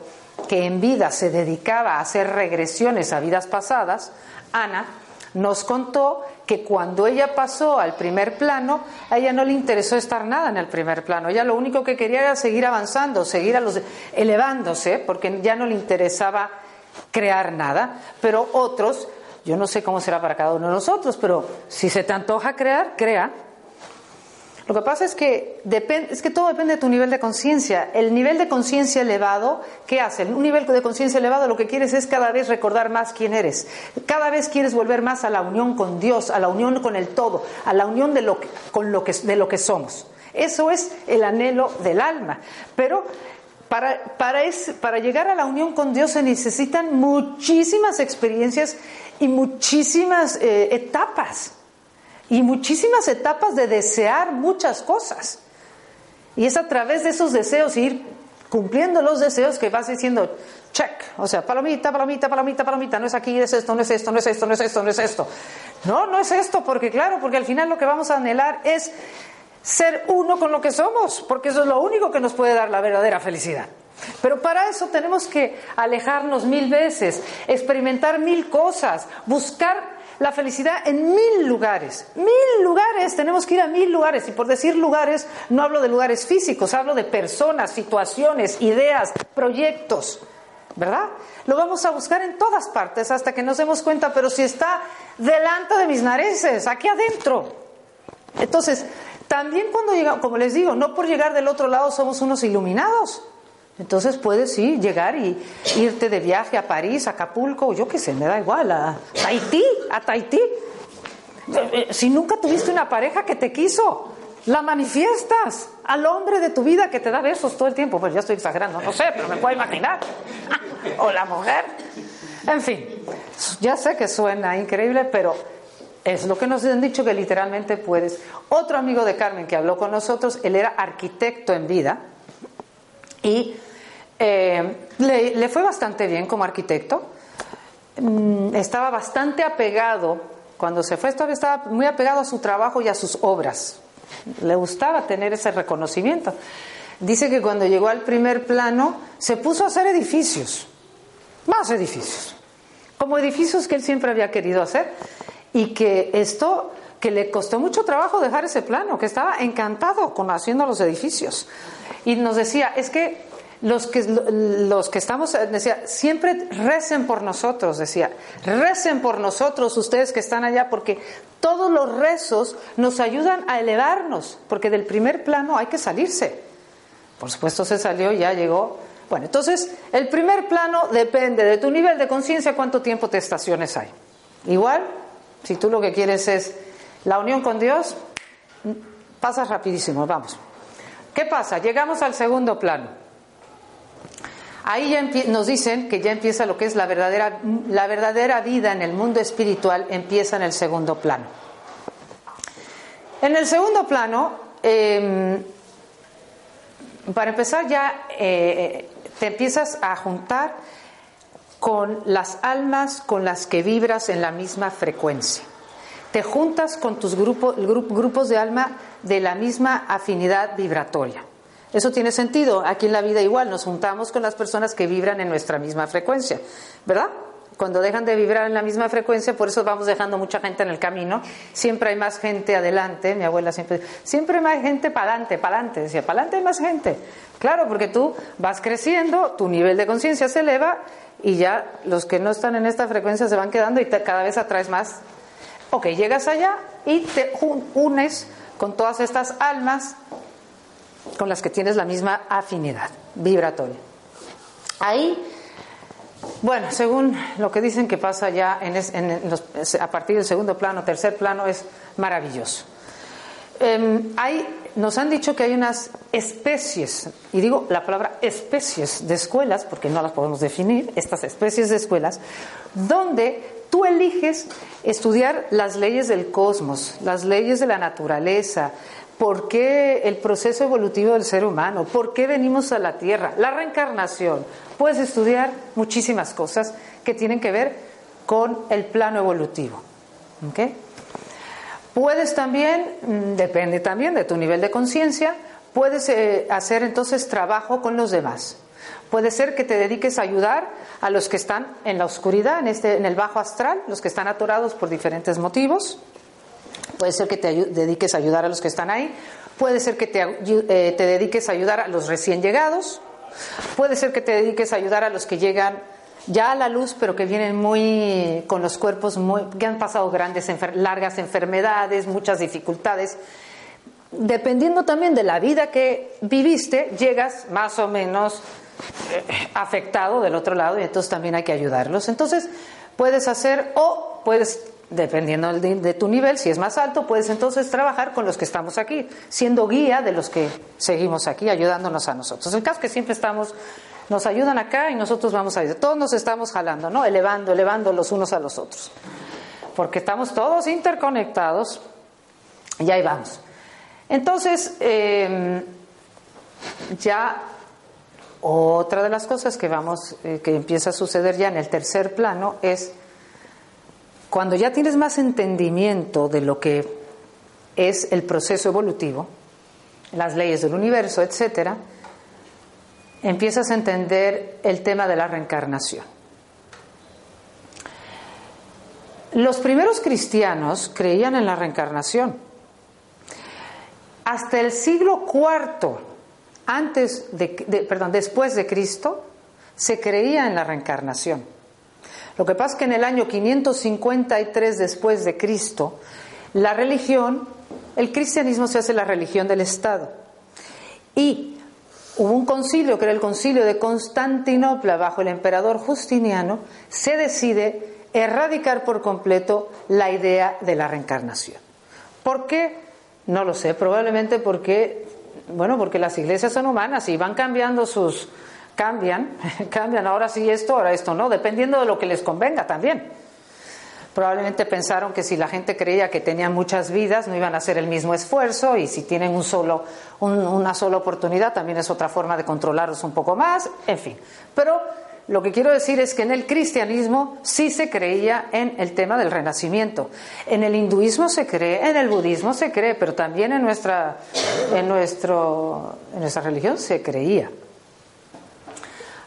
que en vida se dedicaba a hacer regresiones a vidas pasadas, Ana, nos contó que cuando ella pasó al primer plano, a ella no le interesó estar nada en el primer plano. Ella lo único que quería era seguir avanzando, seguir a los, elevándose, porque ya no le interesaba crear nada. Pero otros, yo no sé cómo será para cada uno de nosotros, pero si se te antoja crear, crea. Lo que pasa es que, es que todo depende de tu nivel de conciencia. El nivel de conciencia elevado, ¿qué hace? Un nivel de conciencia elevado lo que quieres es cada vez recordar más quién eres. Cada vez quieres volver más a la unión con Dios, a la unión con el todo, a la unión de lo con lo que, de lo que somos. Eso es el anhelo del alma. Pero para, para, para, llegar a la unión con Dios se necesitan muchísimas experiencias y muchísimas eh, etapas y muchísimas etapas de desear muchas cosas. Y es a través de esos deseos ir cumpliendo los deseos que vas diciendo, check, o sea, palomita, palomita, palomita, palomita, no es aquí, es esto, no es esto, no es esto, no es esto, no es esto. No, no es esto, porque claro, porque al final lo que vamos a anhelar es ser uno con lo que somos, porque eso es lo único que nos puede dar la verdadera felicidad. Pero para eso tenemos que alejarnos mil veces, experimentar mil cosas, buscar la felicidad en mil lugares. Mil lugares, tenemos que ir a mil lugares. Y por decir lugares, no hablo de lugares físicos, hablo de personas, situaciones, ideas, proyectos. ¿Verdad? Lo vamos a buscar en todas partes hasta que nos demos cuenta, pero si está delante de mis narices, aquí adentro. Entonces, también cuando llegamos, como les digo, no por llegar del otro lado somos unos iluminados. Entonces puedes sí llegar y irte de viaje a París, a Acapulco, yo qué sé, me da igual, a Tahití, a Tahití. Eh, eh, si nunca tuviste una pareja que te quiso, la manifiestas al hombre de tu vida que te da besos todo el tiempo. Pues ya estoy exagerando, no sé, pero me puedo imaginar. o la mujer. En fin, ya sé que suena increíble, pero es lo que nos han dicho que literalmente puedes. Otro amigo de Carmen que habló con nosotros, él era arquitecto en vida y eh, le, fue bastante bien como arquitecto. Mm, estaba bastante apegado, cuando se fue, estaba muy apegado a su trabajo y a sus obras. Le gustaba tener ese reconocimiento. Dice que cuando llegó al primer plano se puso a hacer edificios, más edificios, como edificios que él siempre había querido hacer y que esto que le costó mucho trabajo dejar ese plano, que estaba encantado con haciendo los edificios. Y nos decía, es que los que, los que estamos, decía, siempre recen por nosotros, decía, recen por nosotros ustedes que están allá, porque todos los rezos nos ayudan a elevarnos, porque del primer plano hay que salirse. Por supuesto se salió, ya llegó. Bueno, entonces el primer plano depende de tu nivel de conciencia, cuánto tiempo te estaciones hay. Igual, si tú lo que quieres es la unión con Dios, pasas rapidísimo, vamos. ¿Qué pasa? Llegamos al segundo plano. Ahí ya nos dicen que ya empieza lo que es la verdadera, la verdadera vida en el mundo espiritual, empieza en el segundo plano. En el segundo plano, em, para empezar ya eh, te empiezas a juntar con las almas con las que vibras en la misma frecuencia. Te juntas con tus grupos de alma de la misma afinidad vibratoria. Eso tiene sentido. Aquí en la vida igual nos juntamos con las personas que vibran en nuestra misma frecuencia, ¿verdad? Cuando dejan de vibrar en la misma frecuencia, por eso vamos dejando mucha gente en el camino. Siempre hay más gente adelante. Mi abuela siempre siempre hay más gente para adelante, para adelante. Decía, para adelante hay más gente. Claro, porque tú vas creciendo, tu nivel de conciencia se eleva y ya los que no están en esta frecuencia se van quedando y cada vez atraes más. Ok, llegas allá y te unes con todas estas almas con las que tienes la misma afinidad vibratoria. Ahí, bueno, según lo que dicen que pasa ya en a partir del segundo plano, tercer plano, es maravilloso. Em, nos han dicho que hay unas especies, y digo la palabra especies de escuelas, porque no las podemos definir, estas especies de escuelas, donde tú eliges estudiar las leyes del cosmos, las leyes de la naturaleza, ¿Por qué el proceso evolutivo del ser humano? ¿Por qué venimos a la Tierra? La reencarnación. Puedes estudiar muchísimas cosas que tienen que ver con el plano evolutivo. Puedes también, mm, depende también de tu nivel de conciencia, puedes eh, hacer entonces trabajo con los demás. Puede ser que te dediques a ayudar a los que están en la oscuridad, en, este, en el bajo astral, los que están atorados por diferentes motivos. Puede ser que te dediques a ayudar a los que están ahí. Puede ser que te, eh, te dediques a ayudar a los recién llegados. Puede ser que te dediques a ayudar a los que llegan ya a la luz, pero que vienen muy con los cuerpos muy que han pasado grandes largas enfermedades, muchas dificultades. Dependiendo también de la vida que viviste, llegas más o menos eh, afectado del otro lado y entonces también hay que ayudarlos. Entonces, puedes hacer o puedes dependiendo de, tu nivel, si es más alto, puedes entonces trabajar con los que estamos aquí, siendo guía de los que seguimos aquí, ayudándonos a nosotros. El caso es que siempre estamos, nos ayudan acá y nosotros vamos a ir, todos nos estamos jalando, ¿no? Elevando, elevando los unos a los otros, porque estamos todos interconectados y ahí vamos. Entonces, em, ya otra de las cosas que vamos, eh, que empieza a suceder ya en el tercer plano es cuando ya tienes más entendimiento de lo que es el proceso evolutivo, las leyes del universo, etcétera, empiezas a entender el tema de la reencarnación. Los primeros cristianos creían en la reencarnación. Hasta el siglo IV, antes de, perdón, después de Cristo, se creía en la reencarnación. Lo que pasa es que en el año 553 después de Cristo, la religión, el cristianismo se hace la religión del Estado. Y hubo un concilio, que era el concilio de Constantinopla, bajo el emperador Justiniano, se decide erradicar por completo la idea de la reencarnación. ¿Por qué? No lo sé, probablemente porque, bueno, porque las iglesias son humanas y van cambiando sus, cambian, cambian ahora sí esto, ahora esto no, dependiendo de lo que les convenga también. Probablemente pensaron que si la gente creía que tenían muchas vidas no iban a hacer el mismo esfuerzo y si tienen un solo, una sola oportunidad también es otra forma de controlarlos un poco más, en fin. Pero lo que quiero decir es que en el cristianismo sí se creía en el tema del renacimiento. En el hinduismo se cree, en el budismo se cree, pero también en nuestra, en nuestro, en nuestra religión se creía.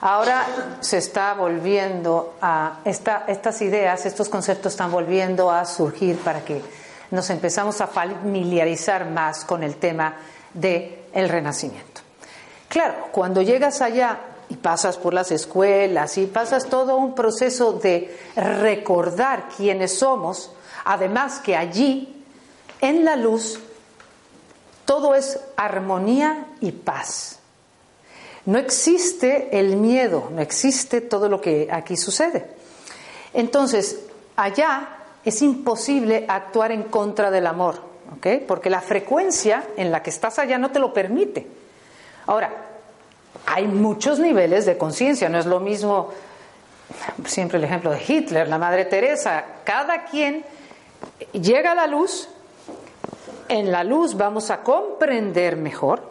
Ahora se está volviendo a, estas ideas, estos conceptos están volviendo a surgir para que nos empezamos a familiarizar más con el tema del el renacimiento. Claro, cuando llegas allá y pasas por las escuelas y pasas todo un proceso de recordar quiénes somos, además que allí, en la luz, todo es armonía y paz. No existe el miedo, no existe todo lo que aquí sucede. Entonces, allá es imposible actuar en contra del amor, ¿ok? Porque la frecuencia en la que estás allá no te lo permite. Ahora, hay muchos niveles de conciencia, no es lo mismo, siempre el ejemplo de Hitler, la Madre Teresa, cada quien llega a la luz, en la luz vamos a comprender mejor,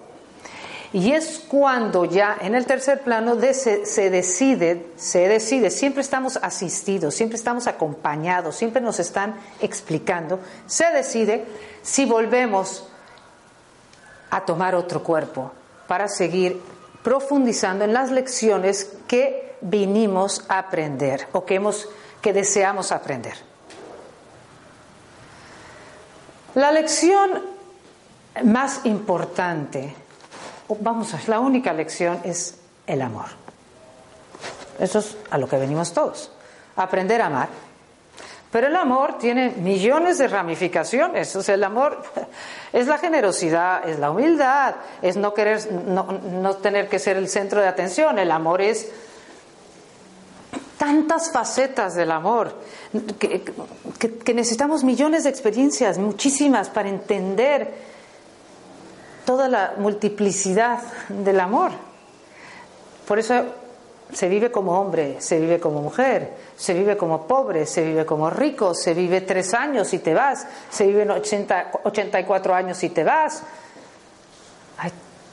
y es cuando ya en el tercer plano se, decide, se decide, siempre estamos asistidos, siempre estamos acompañados, siempre nos están explicando, se decide si volvemos a tomar otro cuerpo para seguir profundizando en las lecciones que vinimos a aprender o que, hemos, que deseamos aprender. La lección más importante vamos a la única lección es el amor. Eso es a lo que venimos todos, aprender a amar. Pero el amor tiene millones de ramificaciones. O sea, el amor es la generosidad, es la humildad, es no querer, no, tener que ser el centro de atención. El amor es tantas facetas del amor que necesitamos millones de experiencias, muchísimas, para entender toda la multiplicidad del amor. Por eso se vive como hombre, se vive como mujer, se vive como pobre, se vive como rico, se vive tres años y te vas, se vive 80, 84 años y te vas.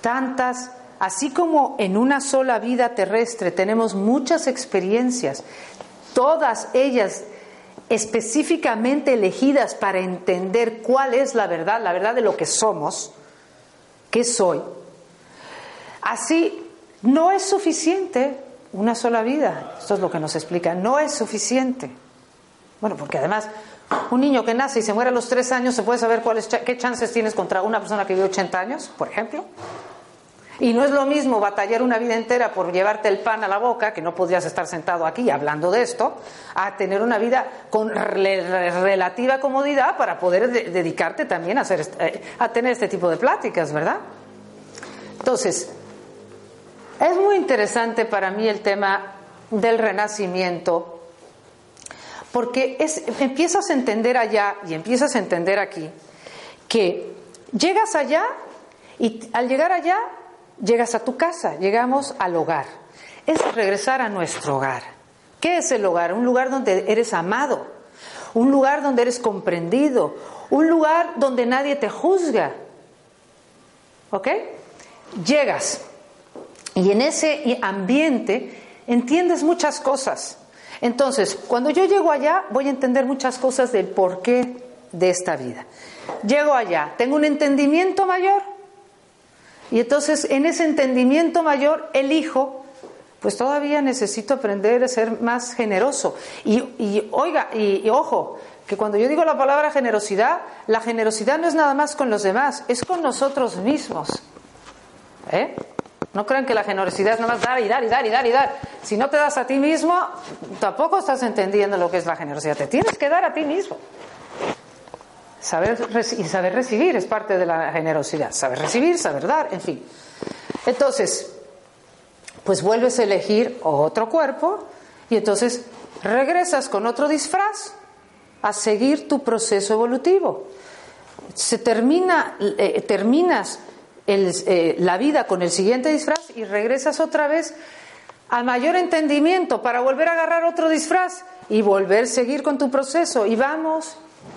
tantas, así como en una sola vida terrestre tenemos muchas experiencias, todas ellas específicamente elegidas para entender cuál es la verdad, la verdad de lo que somos, qué soy. Así, no es suficiente una sola vida. Esto es lo que nos explica. No es suficiente. Bueno, porque además, un niño que nace y se muere a los tres años, ¿se puede saber cuáles, qué chances tienes contra una persona que vive 80 años, por ejemplo? Y no es lo mismo batallar una vida entera por llevarte el pan a la boca, que no podrías estar sentado aquí hablando de esto, a tener una vida con relativa comodidad para poder dedicarte también a, hacer, eh, a tener este tipo de pláticas, ¿verdad? Entonces, es muy interesante para mí el tema del renacimiento, porque empiezas a entender allá y empiezas a entender aquí que llegas allá y al llegar allá llegas a tu casa, llegamos al hogar. Es regresar a nuestro hogar. ¿Qué es el hogar? Un lugar donde eres amado, un lugar donde eres comprendido, un lugar donde nadie te juzga. ¿Ok? Llegas y en ese ambiente entiendes muchas cosas. Entonces, cuando yo llego allá, voy a entender muchas cosas del porqué de esta vida. Llego allá, tengo un entendimiento mayor y entonces en ese entendimiento mayor elijo, pues todavía necesito aprender a ser más generoso. Y, oiga, y, ojo, que cuando yo digo la palabra generosidad, la generosidad no es nada más con los demás, es con nosotros mismos. ¿Eh? No crean que la generosidad es nada más dar y dar y dar y dar y dar. Si no te das a ti mismo, tampoco estás entendiendo lo que es la generosidad. Te tienes que dar a ti mismo. Saber y saber recibir es parte de la generosidad. Saber recibir, saber dar, en fin. Entonces, pues vuelves a elegir otro cuerpo y entonces regresas con otro disfraz a seguir tu proceso evolutivo. Se termina, eh, terminas eh, la vida con el siguiente disfraz y regresas otra vez al mayor entendimiento para volver a agarrar otro disfraz y volver a seguir con tu proceso. Y vamos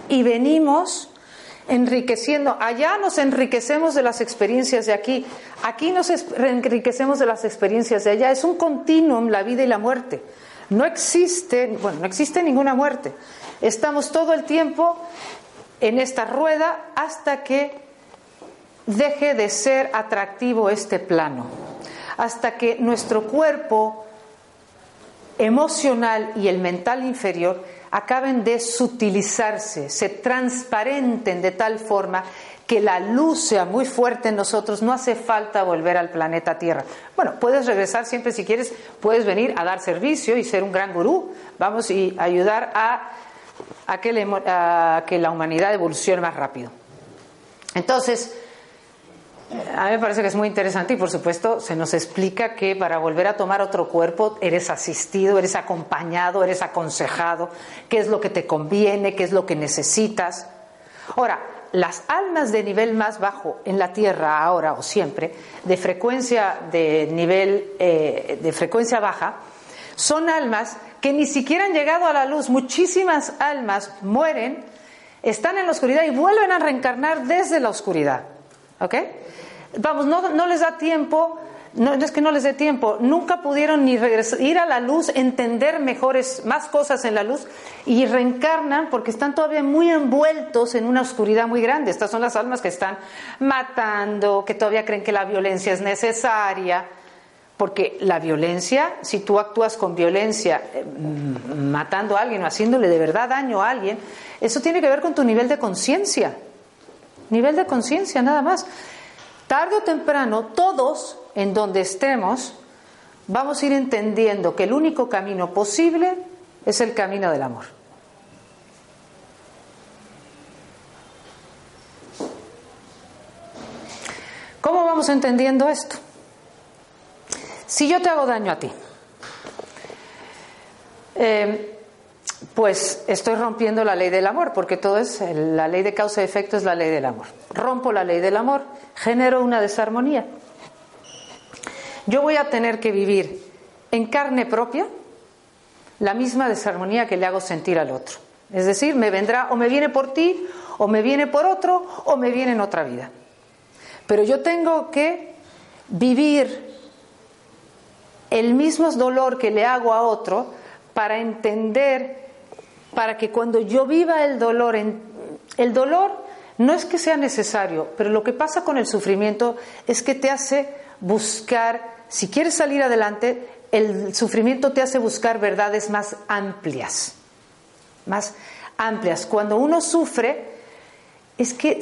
y venimos enriqueciendo. Allá nos enriquecemos de las experiencias de aquí, aquí nos enriquecemos de las experiencias de allá. Es un continuum la vida y la muerte. No existe, bueno, no existe ninguna muerte. Estamos todo el tiempo en esta rueda hasta que deje de ser atractivo este plano, hasta que nuestro cuerpo emocional y el mental inferior acaben de sutilizarse, se transparenten de tal forma que la luz sea muy fuerte en nosotros, no hace falta volver al planeta Tierra. Bueno, puedes regresar siempre si quieres, puedes venir a dar servicio y ser un gran gurú, vamos y ayudar a, que, a que la humanidad evolucione más rápido. Entonces, a mí me parece que es muy interesante y por supuesto se nos explica que para volver a tomar otro cuerpo eres asistido, eres acompañado, eres aconsejado, qué es lo que te conviene, qué es lo que necesitas. Ahora, las almas de nivel más bajo en la Tierra ahora o siempre, de frecuencia de nivel eh, de frecuencia baja, son almas que ni siquiera han llegado a la luz. Muchísimas almas mueren, están en la oscuridad y vuelven a reencarnar desde la oscuridad. ¿Ok? Vamos, no, les da tiempo, no, es que no les dé tiempo, nunca pudieron ni regresar, ir a la luz, entender mejores, más cosas en la luz y reencarnan porque están todavía muy envueltos en una oscuridad muy grande. Estas son las almas que están matando, que todavía creen que la violencia es necesaria. Porque la violencia, si tú actúas con violencia, eh, matando a alguien o haciéndole de verdad daño a alguien, eso tiene que ver con tu nivel de conciencia. Nivel de conciencia, nada más. Tarde o temprano, todos en donde estemos, vamos a ir entendiendo que el único camino posible es el camino del amor. ¿Cómo vamos entendiendo esto? Si yo te hago daño a ti, eh, pues estoy rompiendo la ley del amor, porque todo es la ley de causa y efecto es la ley del amor. Rompo la ley del amor, genero una desarmonía. Yo voy a tener que vivir en carne propia la misma desarmonía que le hago sentir al otro. Es decir, me vendrá o me viene por ti, o me viene por otro, o me viene en otra vida. Pero yo tengo que vivir el mismo dolor que le hago a otro para entender, para que cuando yo viva el dolor, el dolor no es que sea necesario, pero lo que pasa con el sufrimiento es que te hace buscar, si quieres salir adelante, el sufrimiento te hace buscar verdades más amplias, más amplias. Cuando uno sufre, es que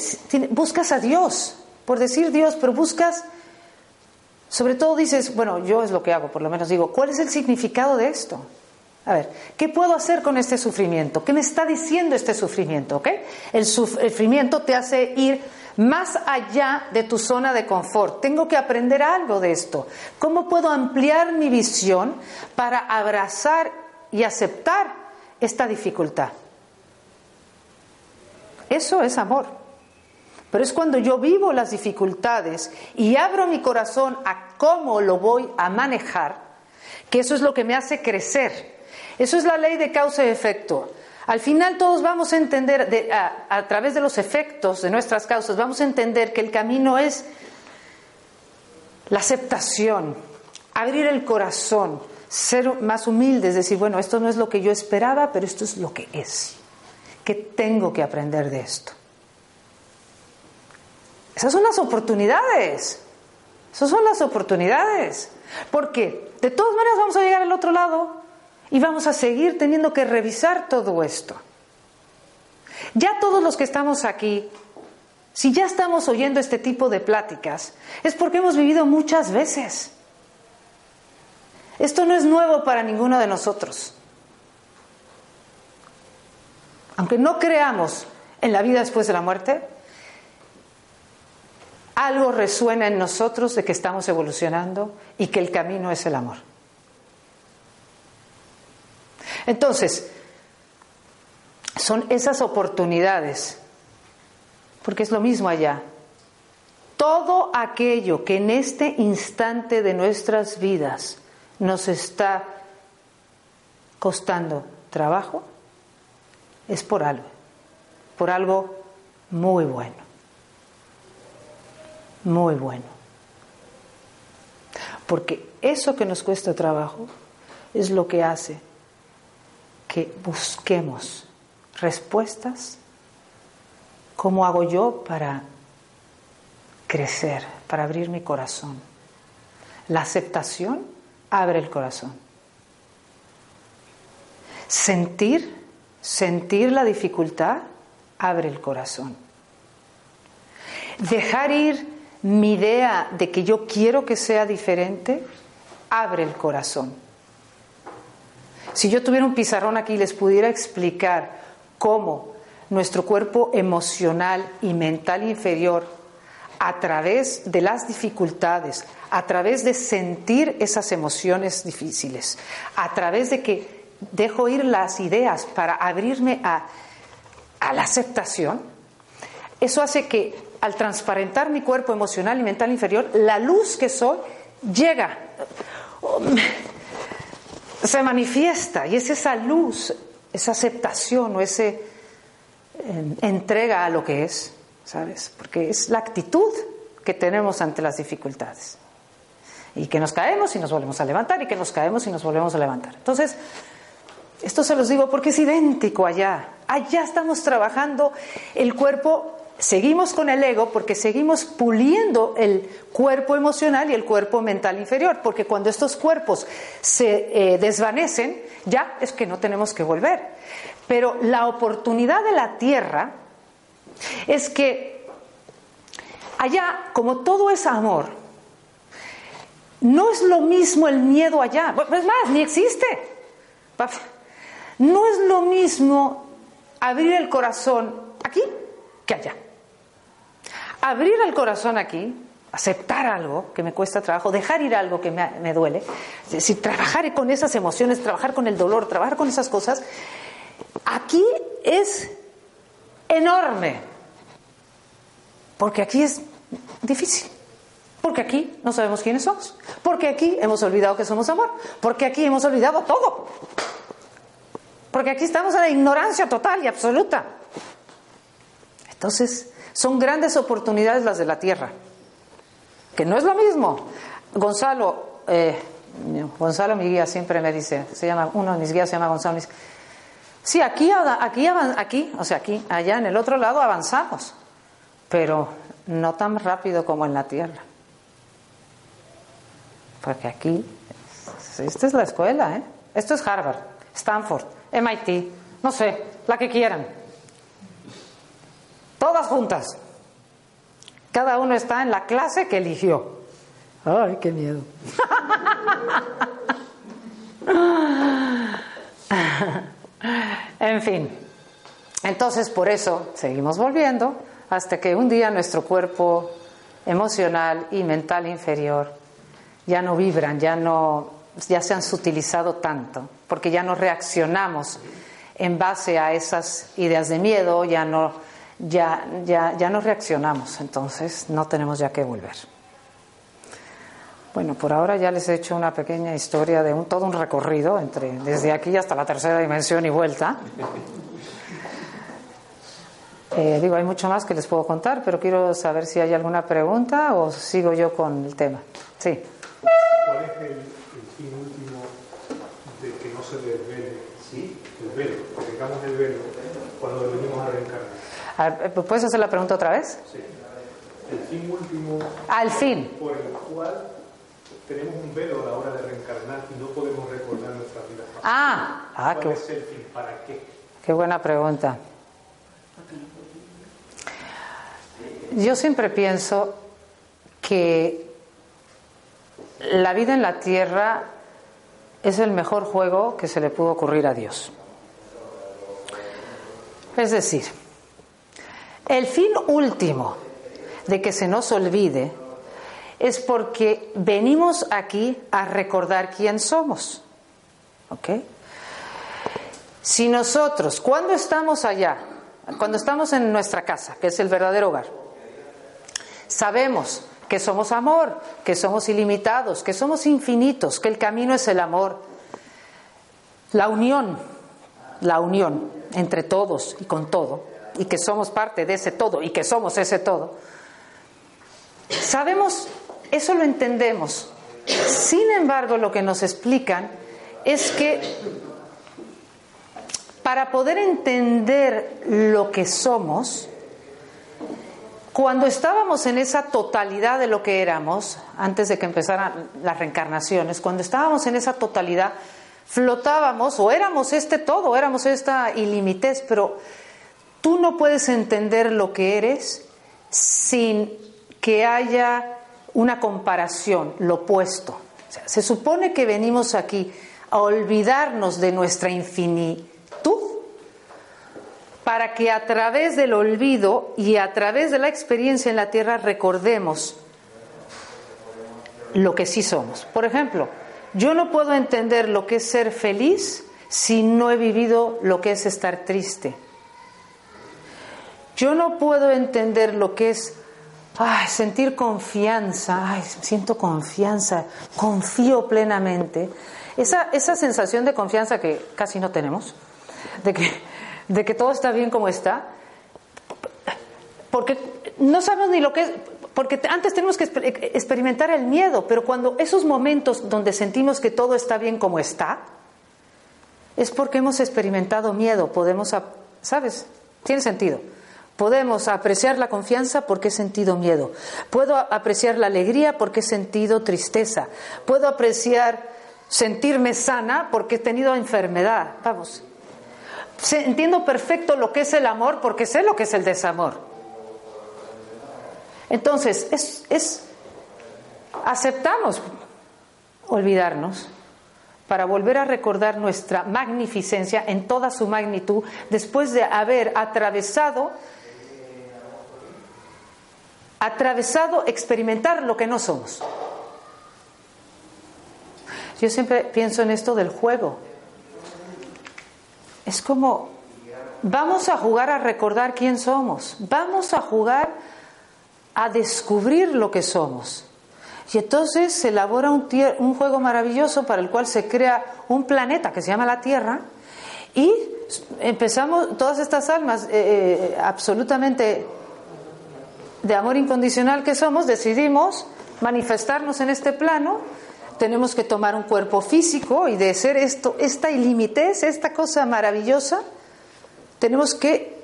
buscas a Dios, por decir Dios, pero buscas, sobre todo dices, bueno, yo es lo que hago, por lo menos digo, ¿cuál es el significado de esto? A ver, ¿qué puedo hacer con este sufrimiento? ¿Qué me está diciendo este sufrimiento? El sufrimiento te hace ir más allá de tu zona de confort. Tengo que aprender algo de esto. ¿Cómo puedo ampliar mi visión para abrazar y aceptar esta dificultad? Eso es amor. Pero es cuando yo vivo las dificultades y abro mi corazón a cómo lo voy a manejar, que eso es lo que me hace crecer. Eso es la ley de causa y efecto. Al final todos vamos a entender, a, través de los efectos de nuestras causas, vamos a entender que el camino es la aceptación, abrir el corazón, ser más humildes, decir, bueno, esto no es lo que yo esperaba, pero esto es lo que es. ¿Qué tengo que aprender de esto? Esas son las oportunidades. Esas son las oportunidades. Porque de todas maneras vamos a llegar al otro lado. Y vamos a seguir teniendo que revisar todo esto. Ya todos los que estamos aquí, si ya estamos oyendo este tipo de pláticas, es porque hemos vivido muchas veces. Esto no es nuevo para ninguno de nosotros. Aunque no creamos en la vida después de la muerte, algo resuena en nosotros de que estamos evolucionando y que el camino es el amor. Entonces, son esas oportunidades, porque es lo mismo allá. Todo aquello que en este instante de nuestras vidas nos está costando trabajo, es por algo, por algo muy bueno, muy bueno. Porque eso que nos cuesta trabajo es lo que hace que busquemos respuestas. ¿Cómo hago yo para crecer, para abrir mi corazón? La aceptación abre el corazón. Sentir, sentir la dificultad abre el corazón. Dejar ir mi idea de que yo quiero que sea diferente abre el corazón. Si yo tuviera un pizarrón aquí y les pudiera explicar cómo nuestro cuerpo emocional y mental inferior, a través de las dificultades, a través de sentir esas emociones difíciles, a través de que dejo ir las ideas para abrirme a, a la aceptación, eso hace que al transparentar mi cuerpo emocional y mental inferior, la luz que soy llega se manifiesta y es esa luz, esa aceptación o esa eh, entrega a lo que es, ¿sabes? Porque es la actitud que tenemos ante las dificultades. Y que nos caemos y nos volvemos a levantar, y que nos caemos y nos volvemos a levantar. Entonces, esto se los digo porque es idéntico allá. Allá estamos trabajando el cuerpo seguimos con el ego porque seguimos puliendo el cuerpo emocional y el cuerpo mental inferior, porque cuando estos cuerpos se eh, desvanecen, ya es que no tenemos que volver. Pero la oportunidad de la tierra es que allá, como todo es amor, no es lo mismo el miedo allá, es más, ni existe. No es lo mismo abrir el corazón aquí que allá abrir el corazón aquí, aceptar algo que me cuesta trabajo, dejar ir algo que me, duele, es decir, trabajar con esas emociones, trabajar con el dolor, trabajar con esas cosas, aquí es enorme, porque aquí es difícil. Porque aquí no sabemos quiénes somos. Porque aquí hemos olvidado que somos amor. Porque aquí hemos olvidado todo. Porque aquí estamos en la ignorancia total y absoluta. Entonces, son grandes oportunidades las de la tierra, que no es lo mismo. Gonzalo, eh, Gonzalo, mi guía, siempre me dice, se llama, uno de mis guías se llama Gonzalo, me sí, aquí, aquí, aquí, o sea, aquí, allá en el otro lado avanzamos, pero no tan rápido como en la Tierra. Porque aquí, esta es la escuela, ¿eh? Esto es Harvard, Stanford, MIT, no sé, la que quieran. Todas juntas. Cada uno está en la clase que eligió. Ay, qué miedo. en fin. Entonces, por eso seguimos volviendo hasta que un día nuestro cuerpo emocional y mental inferior ya no vibran, ya no ya se han sutilizado tanto, porque ya no reaccionamos en base a esas ideas de miedo, ya no ya, ya, ya no reaccionamos, entonces no tenemos ya que volver. Bueno, por ahora ya les he hecho una pequeña historia de un, todo un recorrido entre desde aquí hasta la tercera dimensión y vuelta. Eh, digo, hay mucho más que les puedo contar, pero quiero saber si hay alguna pregunta o sigo yo con el tema. Sí. ¿Cuál es el, fin último de que no se desvele? ¿Sí? El velo, el velo reencarnar. Eh, ¿Puedes hacer la pregunta otra vez? Sí. El fin último. Al fin. Por el cual tenemos un velo a la hora de reencarnar y no podemos recordar nuestra vida. Ah, ah ¿Cuál qué, es el fin? ¿Para qué? qué buena pregunta. Yo siempre pienso que la vida en la tierra es el mejor juego que se le pudo ocurrir a Dios. Es decir, el fin último de que se nos olvide es porque venimos aquí a recordar quién somos. ¿Ok? Si nosotros, cuando estamos allá, cuando estamos en nuestra casa, que es el verdadero hogar, sabemos que somos amor, que somos ilimitados, que somos infinitos, que el camino es el amor, la unión, la unión entre todos y con todo, y que somos parte de ese todo y que somos ese todo. Sabemos, eso lo entendemos. Sin embargo, lo que nos explican es que para poder entender lo que somos, cuando estábamos en esa totalidad de lo que éramos, antes de que empezaran las reencarnaciones, cuando estábamos en esa totalidad, flotábamos o éramos este todo, éramos esta ilimitez, pero tú no puedes entender lo que eres sin que haya una comparación, lo opuesto. se supone que venimos aquí a olvidarnos de nuestra infinitud para que a través del olvido y a través de la experiencia en la tierra recordemos lo que sí somos. Por ejemplo, yo no puedo entender lo que es ser feliz si no he vivido lo que es estar triste. Yo no puedo entender lo que es sentir confianza, ay, siento confianza, confío plenamente. Esa, esa sensación de confianza que casi no tenemos, de que de que todo está bien como está, porque no sabemos ni lo que es, porque antes tenemos que experimentar el miedo, pero cuando esos momentos donde sentimos que todo está bien como está, es porque hemos experimentado miedo, podemos, ¿sabes? Tiene sentido. Podemos apreciar la confianza porque he sentido miedo. Puedo apreciar la alegría porque he sentido tristeza. Puedo apreciar sentirme sana porque he tenido enfermedad. Vamos, entiendo perfecto lo que es el amor porque sé lo que es el desamor. Entonces, es, es aceptamos olvidarnos para volver a recordar nuestra magnificencia en toda su magnitud después de haber atravesado atravesado experimentar lo que no somos. Yo siempre pienso en esto del juego. Es como, vamos a jugar a recordar quién somos, vamos a jugar a descubrir lo que somos. Y entonces se elabora un, un juego maravilloso para el cual se crea un planeta que se llama la Tierra y empezamos, todas estas almas eh, eh, absolutamente de amor incondicional que somos, decidimos manifestarnos en este plano, tenemos que tomar un cuerpo físico y de ser esto, esta ilimitez, esta cosa maravillosa, tenemos que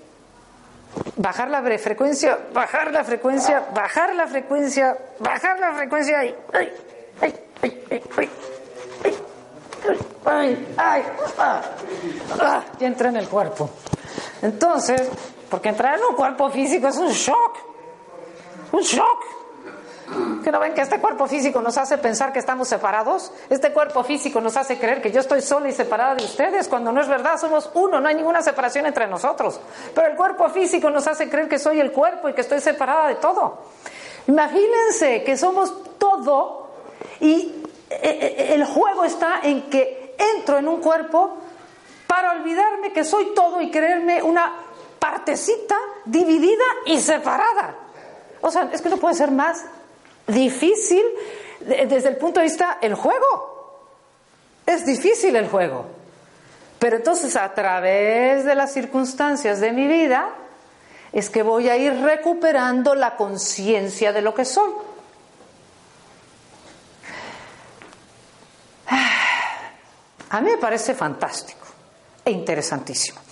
bajar la frecuencia, bajar la frecuencia, bajar la frecuencia, bajar la frecuencia y ay, ay, ay, ay, ay, ay, ay, ah, ah, ya entra en el cuerpo. Entonces, porque entrar en un cuerpo físico es un shock, un shock. Que no ven que este cuerpo físico nos hace pensar que estamos separados. Este cuerpo físico nos hace creer que yo estoy sola y separada de ustedes, cuando no es verdad, somos uno, no hay ninguna separación entre nosotros. Pero el cuerpo físico nos hace creer que soy el cuerpo y que estoy separada de todo. Imagínense que somos todo y eh, eh, el juego está en que entro en un cuerpo para olvidarme que soy todo y creerme una partecita dividida y separada. O sea, es que no puede ser más difícil desde el punto de vista el juego. Es difícil el juego. Pero entonces a través de las circunstancias de mi vida es que voy a ir recuperando la conciencia de lo que soy. A mí me parece fantástico e interesantísimo.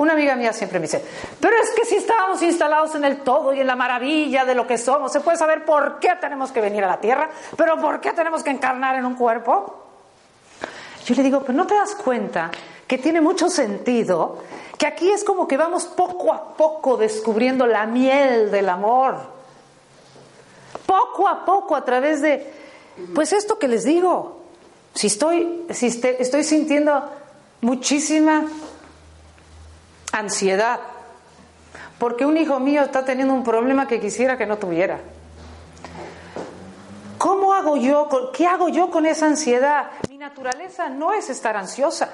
Una amiga mía siempre me dice, pero es que si estábamos instalados en el todo y en la maravilla de lo que somos, ¿se puede saber por qué tenemos que venir a la Tierra? ¿Pero por qué tenemos que encarnar en un cuerpo? Yo le digo, pero no te das cuenta que tiene mucho sentido, que aquí es como que vamos poco a poco descubriendo la miel del amor. Poco a poco a través de, pues esto que les digo, si estoy, si estoy sintiendo muchísima ansiedad, porque un hijo mío está teniendo un problema que quisiera que no tuviera. ¿Cómo hago yo? ¿Qué hago yo con esa ansiedad? Mi naturaleza no es estar ansiosa.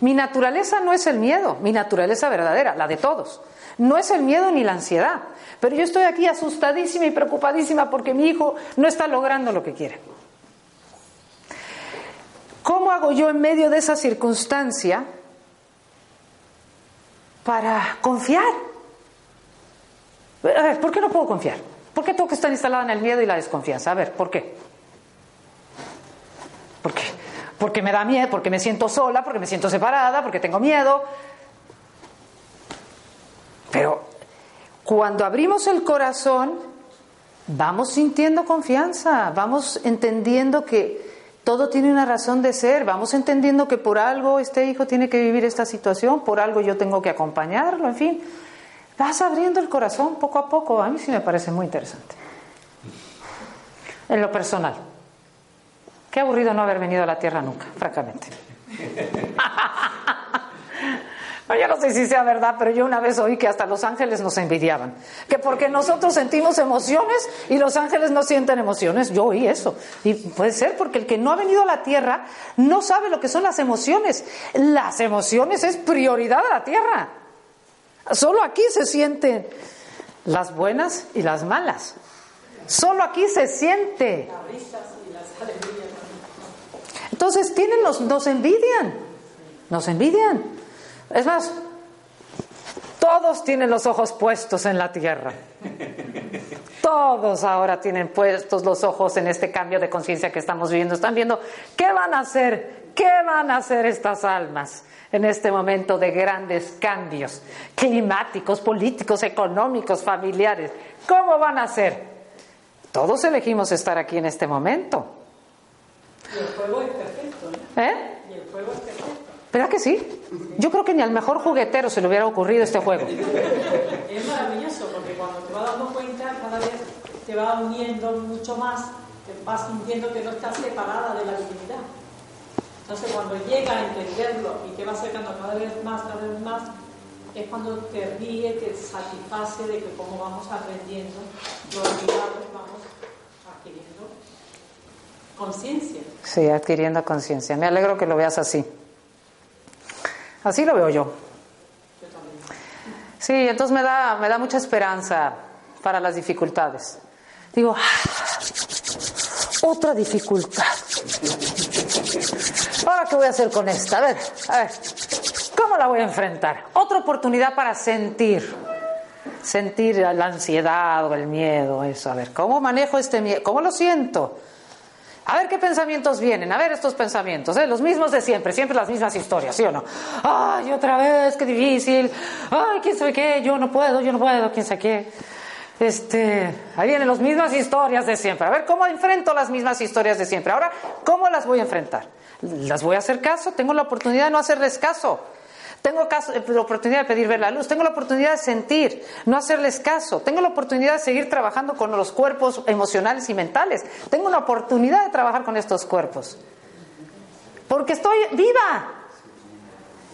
Mi naturaleza no es el miedo, mi naturaleza verdadera, la de todos. No es el miedo ni la ansiedad. Pero yo estoy aquí asustadísima y preocupadísima porque mi hijo no está logrando lo que quiere. ¿Cómo hago yo en medio de esa circunstancia para confiar. A ver, ¿por qué no puedo confiar? ¿Por qué tengo que estar instalada en el miedo y la desconfianza? A ver, ¿por qué? ¿Por qué? Porque me da miedo, porque me siento sola, porque me siento separada, porque tengo miedo. Pero cuando abrimos el corazón, vamos sintiendo confianza, vamos entendiendo que todo tiene una razón de ser. Vamos entendiendo que por algo este hijo tiene que vivir esta situación, por algo yo tengo que acompañarlo, en fin. Vas abriendo el corazón poco a poco. A mí sí me parece muy interesante. En lo personal. Qué aburrido no haber venido a la tierra nunca, francamente. yo no sé si sea verdad, pero yo una vez oí que hasta los ángeles nos envidiaban. Que porque nosotros sentimos emociones y los ángeles no sienten emociones. Yo oí eso. Y puede ser porque el que no ha venido a la tierra no sabe lo que son las emociones. Las emociones es prioridad a la tierra. Solo aquí se sienten las buenas y las malas. Solo aquí se siente. Entonces tienen nos, nos envidian. Nos envidian. Es más, todos tienen los ojos puestos en la tierra. Todos ahora tienen puestos los ojos en este cambio de conciencia que estamos viviendo. Están viendo qué van a hacer, qué van a hacer estas almas en este momento de grandes cambios climáticos, políticos, económicos, familiares. ¿Cómo van a hacer? Todos elegimos estar aquí en este momento. Y el juego es perfecto. ¿Eh? Y el juego es perfecto. ¿Verdad que sí? Yo creo que ni al mejor juguetero se le hubiera ocurrido este juego. Es maravilloso porque cuando te vas dando cuenta, cada vez te va uniendo mucho más, te vas sintiendo que no estás separada de la divinidad. Entonces, cuando llega a entenderlo y te va acercando cada vez más, cada vez más, es cuando te ríe, te satisface de que como vamos aprendiendo, los olvidados vamos adquiriendo conciencia. Sí, adquiriendo conciencia. Me alegro que lo veas así. Así lo veo yo. Sí, entonces me da, me da mucha esperanza para las dificultades. Digo, ah, otra dificultad. Ahora, ¿qué voy a hacer con esta? A ver, a ver, ¿cómo la voy a enfrentar? Otra oportunidad para sentir. sentir la ansiedad o el miedo, eso. A ver, ¿cómo manejo este miedo? ¿Cómo lo siento? A ver qué pensamientos vienen, a ver estos pensamientos, ¿eh? los mismos de siempre, siempre las mismas historias, ¿sí o no? Ay, otra vez, qué difícil. Ay, quién sabe qué, yo no puedo, yo no puedo, quién sabe qué. Este, ahí vienen las mismas historias de siempre. A ver cómo enfrento las mismas historias de siempre. Ahora, ¿cómo las voy a enfrentar? ¿Las voy a hacer caso? Tengo la oportunidad de no hacerles caso. Tengo eh, la oportunidad de pedir ver la luz, tengo la oportunidad de sentir, no hacerles caso, tengo la oportunidad de seguir trabajando con los cuerpos emocionales y mentales, tengo una oportunidad de trabajar con estos cuerpos. Porque estoy viva.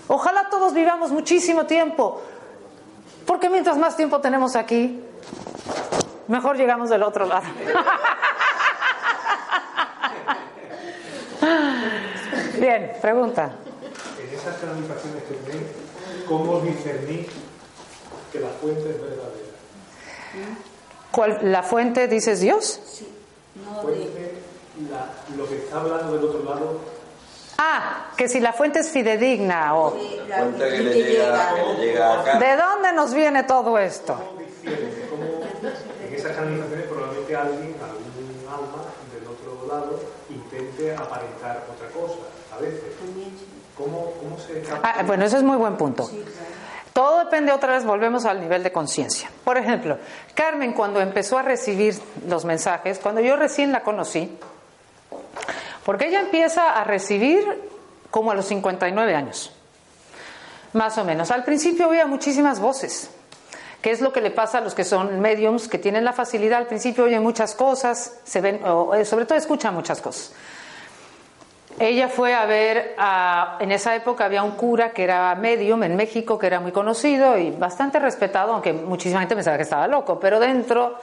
Ojalá todos vivamos muchísimo tiempo. Porque mientras más tiempo tenemos aquí, mejor llegamos del otro lado. Bien, pregunta esas canalizaciones que tenéis, ¿cómo discernir que la fuente es verdadera? ¿Cuál, ¿La fuente dices Dios? Sí. No fuente, la, lo que está hablando del otro lado. Ah, que si la fuente es fidedigna o... Sí, la fuente que le llega, que le llega acá. ¿De dónde nos viene todo esto? ¿Cómo? ¿Cómo en esas canalizaciones probablemente alguien, algún alma del otro lado, intente aparentar otra cosa, a veces? ¿Cómo, se ah, bueno, eso es muy buen punto. Todo depende, otra vez volvemos al nivel de conciencia. Por ejemplo, Carmen cuando empezó a recibir los mensajes, cuando yo recién la conocí, porque ella empieza a recibir como a los 59 años, más o menos. Al principio oía muchísimas voces, que es lo que le pasa a los que son mediums, que tienen la facilidad, al principio oyen muchas cosas, se ven, eh, sobre todo escuchan muchas cosas. Ella fue a ver, en esa época había un cura que era medium en México, que era muy conocido y bastante respetado, aunque muchísima gente pensaba que estaba loco, pero dentro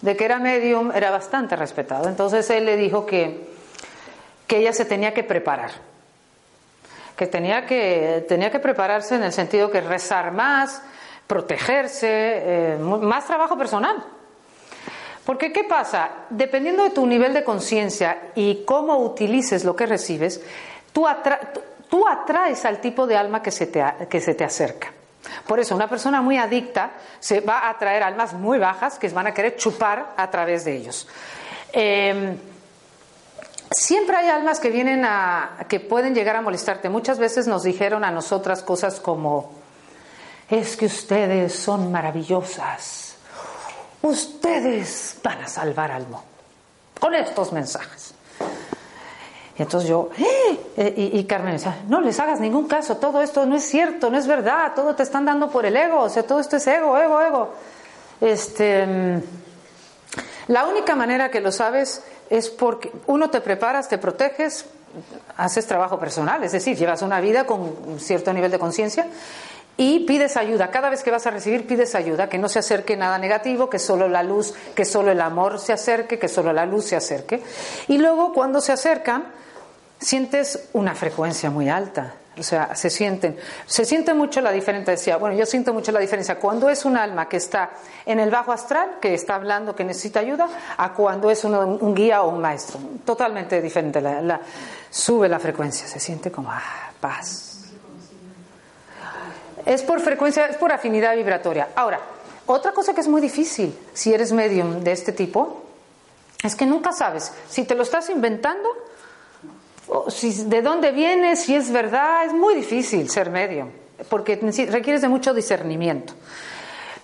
de que era medium era bastante respetado. Entonces él le dijo que, que ella se tenía que preparar, que tenía que, tenía que prepararse en el sentido que rezar más, protegerse, eh, más trabajo personal. Porque ¿qué pasa? Dependiendo de tu nivel de conciencia y cómo utilices lo que recibes, tú, atraes al tipo de alma que se, te, que se te acerca. Por eso, una persona muy adicta se va a atraer almas muy bajas que van a querer chupar a través de ellos. Em, siempre hay almas que vienen a. que pueden llegar a molestarte. Muchas veces nos dijeron a nosotras cosas como: es que ustedes son maravillosas ustedes van a salvar al mundo con estos mensajes. Y entonces yo, ¡Eh! y, Carmen decía, no les hagas ningún caso, todo esto no es cierto, no es verdad, todo te están dando por el ego, o sea, todo esto es ego, ego, ego. Este, la única manera que lo sabes es porque uno te preparas, te proteges, haces trabajo personal, es decir, llevas una vida con un cierto nivel de conciencia y pides ayuda. Cada vez que vas a recibir, pides ayuda, que no se acerque nada negativo, que solo la luz, que solo el amor se acerque, que solo la luz se acerque. Y luego, cuando se acercan, sientes una frecuencia muy alta. O sea, se sienten, se siente mucho la diferencia. Bueno, yo siento mucho la diferencia cuando es un alma que está en el bajo astral, que está hablando, que necesita ayuda, a cuando es un, guía o un maestro. Totalmente diferente. La, sube la frecuencia, se siente como ah, paz es por frecuencia, es por afinidad vibratoria. Ahora, otra cosa que es muy difícil si eres medium de este tipo es que nunca sabes si te lo estás inventando, o si, de dónde viene, si es verdad. Es muy difícil ser medium porque requieres de mucho discernimiento.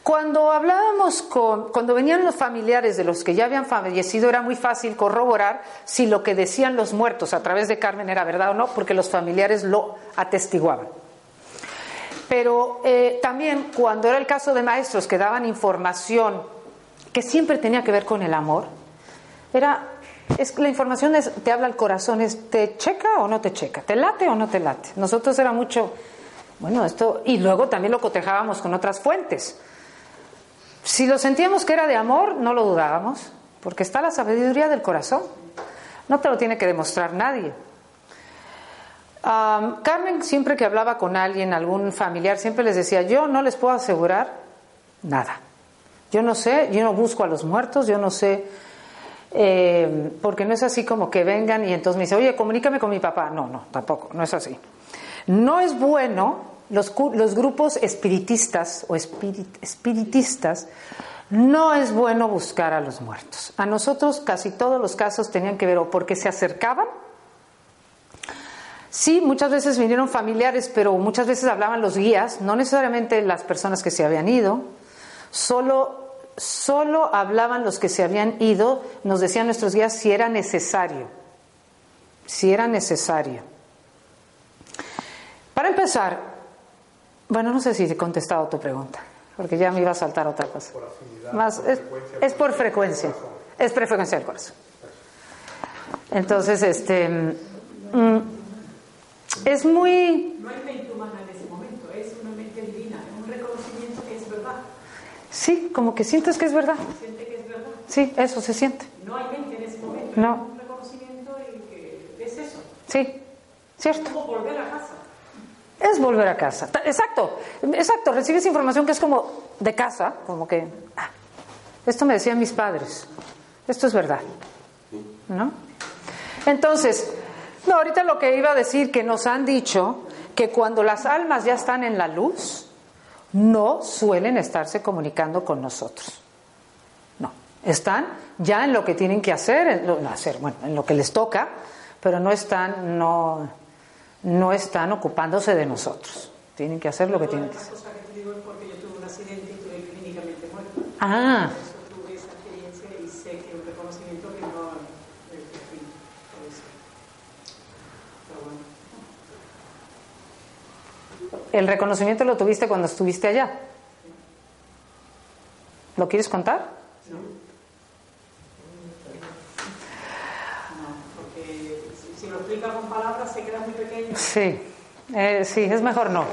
Cuando hablábamos con, cuando venían los familiares de los que ya habían fallecido, era muy fácil corroborar si lo que decían los muertos a través de Carmen era verdad o no, porque los familiares lo atestiguaban. Pero eh, también cuando era el caso de maestros que daban información que siempre tenía que ver con el amor, era es la información te habla el corazón, es te checa o no te checa, te late o no te late. Nosotros era mucho, bueno, esto, y luego también lo cotejábamos con otras fuentes. Si lo sentíamos que era de amor, no lo dudábamos, porque está la sabiduría del corazón. No te lo tiene que demostrar nadie. Carmen siempre que hablaba con alguien, algún familiar, siempre les decía, yo no les puedo asegurar nada. Yo no sé, yo no busco a los muertos, yo no sé, eh, porque no es así como que vengan y entonces me dice, oye, comunícame con mi papá. No, no, tampoco, no es así. No es bueno los, los grupos espiritistas o espiritistas, no es bueno buscar a los muertos. A nosotros casi todos los casos tenían que ver o porque se acercaban, Sí, muchas veces vinieron familiares, pero muchas veces hablaban los guías, no necesariamente las personas que se habían ido, solo, solo hablaban los que se habían ido, nos decían nuestros guías si era necesario, si era necesario. Para empezar, bueno, no sé si he contestado tu pregunta, porque ya me iba a saltar otra cosa. Más, es, por frecuencia, es por frecuencia del corazón. Entonces, este. Mm, es muy... No hay mente humana en ese momento, es una mente divina, es un reconocimiento que es verdad. Sí, como que sientes que es verdad. Siente que es verdad. Sí, eso se siente. No hay mente en ese momento, no. es un reconocimiento en que es eso. Sí, cierto. Es como volver a casa. Es volver a casa. Exacto, exacto. Recibes información que es como de casa, como que, ah, esto me decían mis padres, esto es verdad. ¿No? Entonces, no, ahorita lo que iba a decir que nos han dicho que cuando las almas ya están en la luz, no suelen estarse comunicando con nosotros. No, están ya en lo que tienen que hacer, en lo, hacer, bueno, en lo que les toca, pero no están, no, no están ocupándose de nosotros. Tienen que hacer lo que tienen que hacer. Ah. El reconocimiento lo tuviste cuando estuviste allá. ¿Lo quieres contar? No. No, porque si, lo explica con palabras se queda muy pequeño. Sí, eh, sí, es mejor no.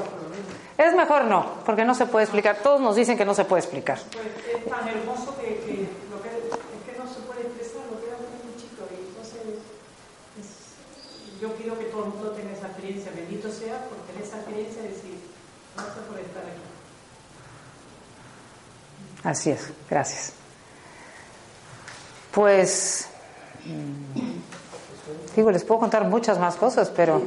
Es mejor no, porque no se puede explicar. Todos nos dicen que no se puede explicar. Pues es tan hermoso que, lo que es que no se puede expresar, lo queda muy chico. Y entonces yo quiero que todo el mundo tenga esa experiencia. Bendito sea por tener esa experiencia de Así es, gracias. Pues, mm, digo, les puedo contar muchas más cosas, pero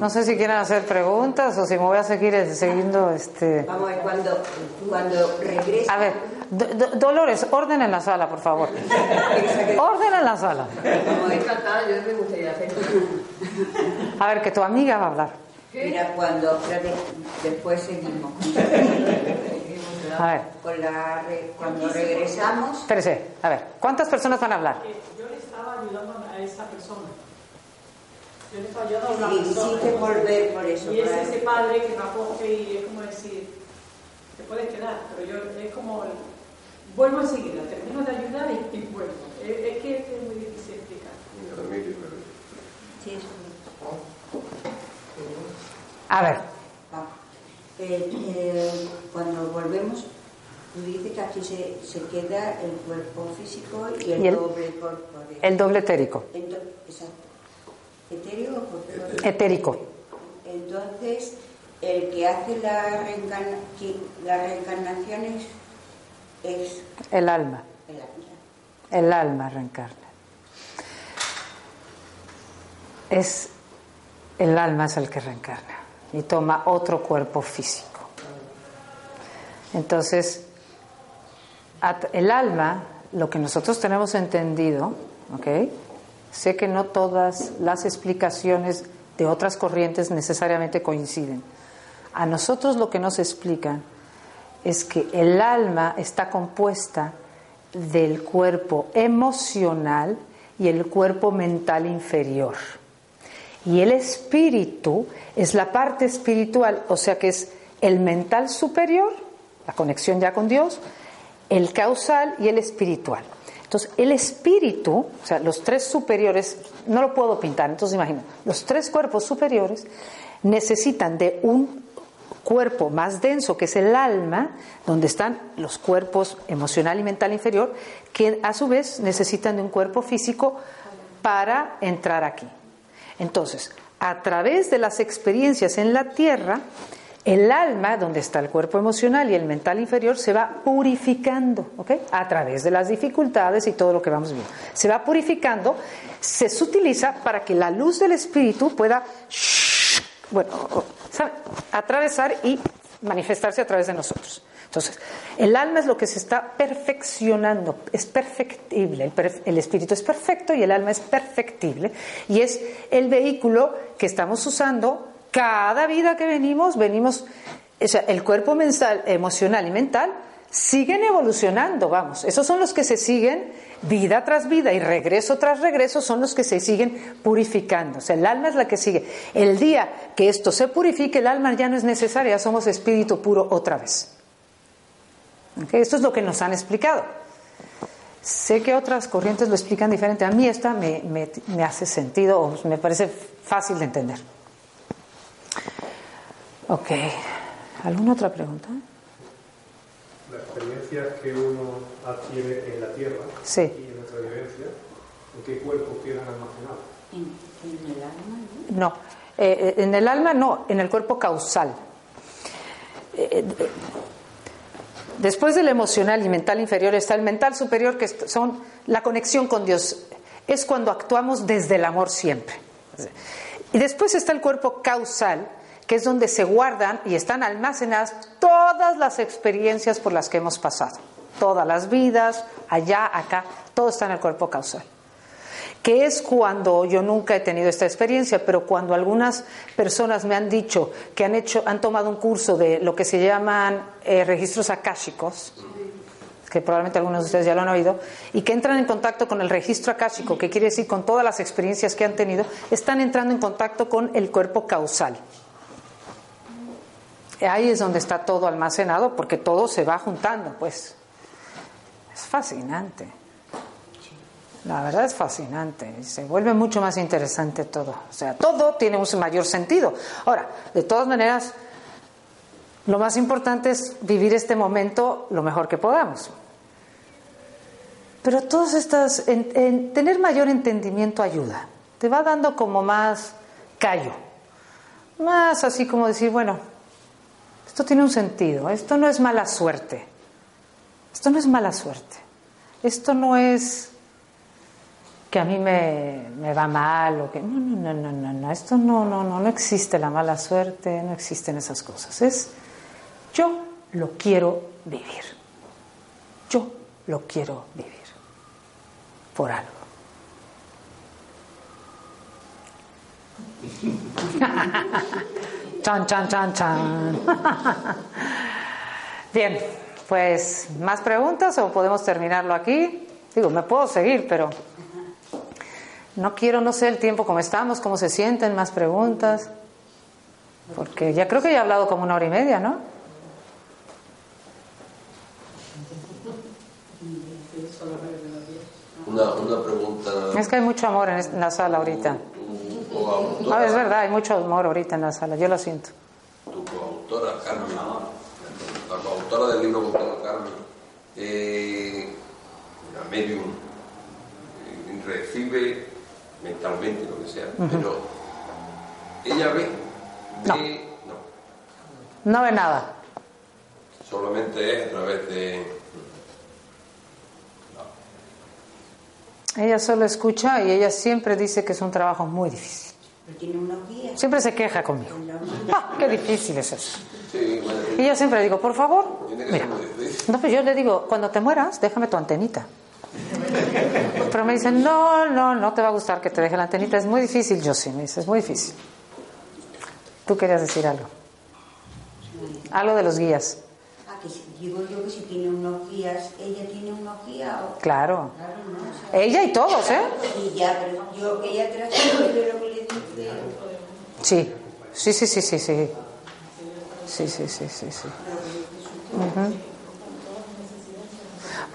no sé si quieren hacer preguntas o si me voy a seguir siguiendo este. Vamos a ver, cuando, cuando regresa. A ver, Dolores, orden en la sala, por favor. orden en la sala. A ver, que tu amiga va a hablar. Mira, cuando después seguimos. A ver. Con la, cuando regresamos. Espérese, a ver, ¿cuántas personas van a hablar? Yo le estaba ayudando a esa persona. Yo le estaba ayudando a una sí, persona. Sí, que volver por eso. Y es ese padre que me acoge y es como decir, te puedes quedar, pero yo es como, vuelvo enseguida, termino de ayudar y, y vuelvo. Es, es, que es muy difícil explicar. Sí, es a ver. Eh, eh, cuando volvemos, tú dices que aquí se, se, queda el cuerpo físico y el, doble corporal. El doble etérico. exacto. ¿Etérico o Etérico. Entonces, el que hace la, reencarna, la reencarnación es, El alma. El alma. El alma reencarna. Es el alma es el que reencarna y toma otro cuerpo físico. Entonces, el alma, lo que nosotros tenemos entendido. Sé que no todas las explicaciones de otras corrientes necesariamente coinciden. A nosotros lo que nos explican es que el alma está compuesta del cuerpo emocional y el cuerpo mental inferior. Y el espíritu es la parte espiritual, o sea que es el mental superior, la conexión ya con Dios, el causal y el espiritual. Entonces, el espíritu, o sea, los tres superiores, no lo puedo pintar, entonces imagino, los tres cuerpos superiores necesitan de un cuerpo más denso, que es el alma, donde están los cuerpos emocional y mental inferior, que a su vez necesitan de un cuerpo físico para entrar aquí. Entonces, a través de las experiencias en la tierra, el alma, donde está el cuerpo emocional y el mental inferior, se va purificando, ¿ok? A través de las dificultades y todo lo que vamos viendo. Se va purificando, se utiliza para que la luz del espíritu pueda, bueno, atravesar y manifestarse a través de nosotros. Entonces, el alma es lo que se está perfeccionando, es perfectible, el, espíritu es perfecto y el alma es perfectible y es el vehículo que estamos usando cada vida que venimos, venimos, o sea, el cuerpo mental, emocional y mental siguen evolucionando, vamos, esos son los que se siguen vida tras vida y regreso tras regreso son los que se siguen purificando. O sea, el alma es la que sigue. El día que esto se purifique, el alma ya no es necesaria, somos espíritu puro otra vez. Esto es lo que nos han explicado. Sé que otras corrientes lo explican diferente. A mí esta me, me hace sentido o me parece fácil de entender. Ok. ¿Alguna otra pregunta? La experiencia que uno adquiere en la Tierra sí. y en nuestra vivencia, ¿en qué cuerpo quedan almacenados? ¿En, el alma? No, eh, eh, en el alma no, en el cuerpo causal. Eh, después del emocional y mental inferior está el mental superior, que son la conexión con Dios. Es cuando actuamos desde el amor siempre. Y después está el cuerpo causal, que es donde se guardan y están almacenadas todas las experiencias por las que hemos pasado, todas las vidas, allá, acá, todo está en el cuerpo causal. Que es cuando yo nunca he tenido esta experiencia, pero cuando algunas personas me han dicho que han hecho, han tomado un curso de lo que se llaman eh, registros akáshicos, que probablemente algunos de ustedes ya lo han oído, y que entran en contacto con el registro akáshico, que quiere decir con todas las experiencias que han tenido, están entrando en contacto con el cuerpo causal. Ahí es donde está todo almacenado porque todo se va juntando, pues. Es fascinante. La verdad es fascinante. Se vuelve mucho más interesante todo. O sea, todo tiene un mayor sentido. Ahora, de todas maneras, lo más importante es vivir este momento lo mejor que podamos. Pero todas estas, en, tener mayor entendimiento ayuda. Te va dando como más callo. Más así como decir, bueno, esto tiene un sentido, esto no es mala suerte, esto no es mala suerte, esto no es que a mí me, me va mal o que no, no, no, no, no, esto no, no, no, no existe la mala suerte, no existen esas cosas, es yo lo quiero vivir, yo lo quiero vivir por algo. Chan, chan, chan, chan. Bien, pues más preguntas o podemos terminarlo aquí. Digo, me puedo seguir, pero no quiero, no sé el tiempo cómo estamos, cómo se sienten, más preguntas. Porque ya creo que ya he hablado como una hora y media, ¿no? Una, una pregunta. Es que hay mucho amor en la sala ahorita. Ah, es verdad, hay mucho amor ahorita en la sala, yo lo siento. Tu coautora, Carmen, la coautora del libro con Carmen, eh, la medium, eh, recibe mentalmente lo que sea, pero ella ve, ve no. no. No ve nada. Solamente es a través de Ella solo escucha y ella siempre dice que es un trabajo muy difícil. Siempre se queja conmigo. Ah, qué difícil es eso. Y yo siempre le digo, por favor, mira. No, pues yo le digo, cuando te mueras, déjame tu antenita. Pero me dicen, no, no, no te va a gustar que te deje la antenita. Es muy difícil, yo sí, me dice, es muy difícil. Tú querías decir algo. Algo de los guías. Ah, que digo yo que si tiene unos guías, ella tiene unos guías. Claro. ella y todos, ¿eh? Y ya, pero yo que ella transmite lo que le dice. Sí, sí, sí, sí, sí, sí. Sí, sí, sí, sí, sí.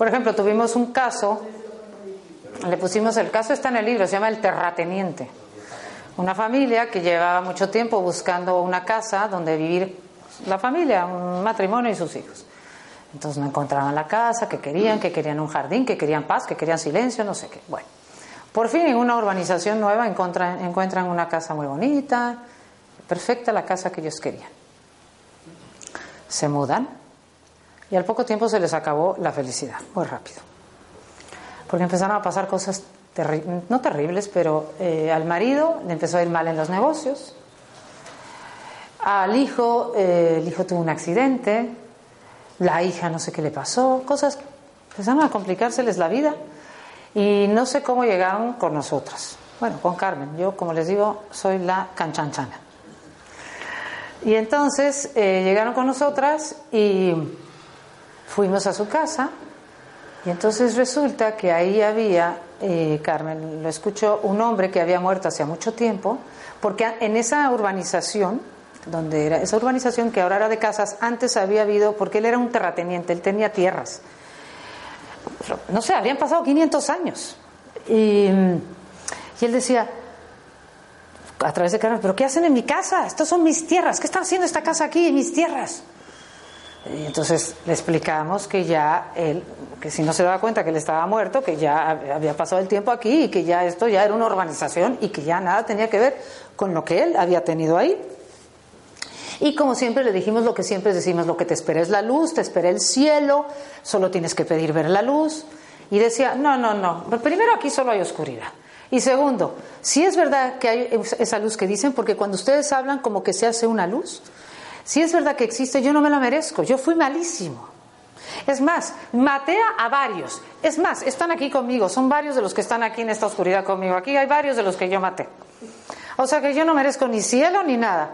Por ejemplo, tuvimos un caso, le pusimos el caso, está en el libro, se llama El Terrateniente. Una familia que llevaba mucho tiempo buscando una casa donde vivir la familia, un matrimonio y sus hijos. Entonces no encontraban la casa que querían, que querían un jardín, que querían paz, que querían silencio, no sé qué. Bueno, por fin en una urbanización nueva encuentran, encuentran una casa muy bonita, perfecta la casa que ellos querían. Se mudan y al poco tiempo se les acabó la felicidad, muy rápido. Porque empezaron a pasar cosas no terribles, pero eh, al marido le empezó a ir mal en los negocios, Al hijo, eh, el hijo tuvo un accidente, la hija no sé qué le pasó, cosas empezaron a complicárseles la vida y no sé cómo llegaron con nosotras. Bueno, con Carmen, yo como les digo, soy la canchanchana. Y entonces eh, llegaron con nosotras y fuimos a su casa y entonces resulta que ahí había, eh, Carmen lo escuchó, un hombre que había muerto hacía mucho tiempo, porque en esa urbanización, donde era esa urbanización que ahora era de casas, antes había habido, porque él era un terrateniente, él tenía tierras. No sé, habían pasado 500 años. Y, y él decía, a través de Carmen, ¿pero qué hacen en mi casa? Estas son mis tierras. ¿Qué están haciendo esta casa aquí en mis tierras? Y entonces le explicamos que ya él, que si no se daba cuenta que él estaba muerto, que ya había pasado el tiempo aquí y que ya esto ya era una urbanización y que ya nada tenía que ver con lo que él había tenido ahí. Y como siempre le dijimos lo que siempre decimos, lo que te espera es la luz, te espera el cielo, solo tienes que pedir ver la luz. Y decía, no, no, no, primero aquí solo hay oscuridad. Y segundo, si es verdad que hay esa luz que dicen, porque cuando ustedes hablan como que se hace una luz, si es verdad que existe, yo no me la merezco, yo fui malísimo. Es más, maté a varios. Es más, están aquí conmigo, son varios de los que están aquí en esta oscuridad conmigo. Aquí hay varios de los que yo maté. O sea que yo no merezco ni cielo ni nada.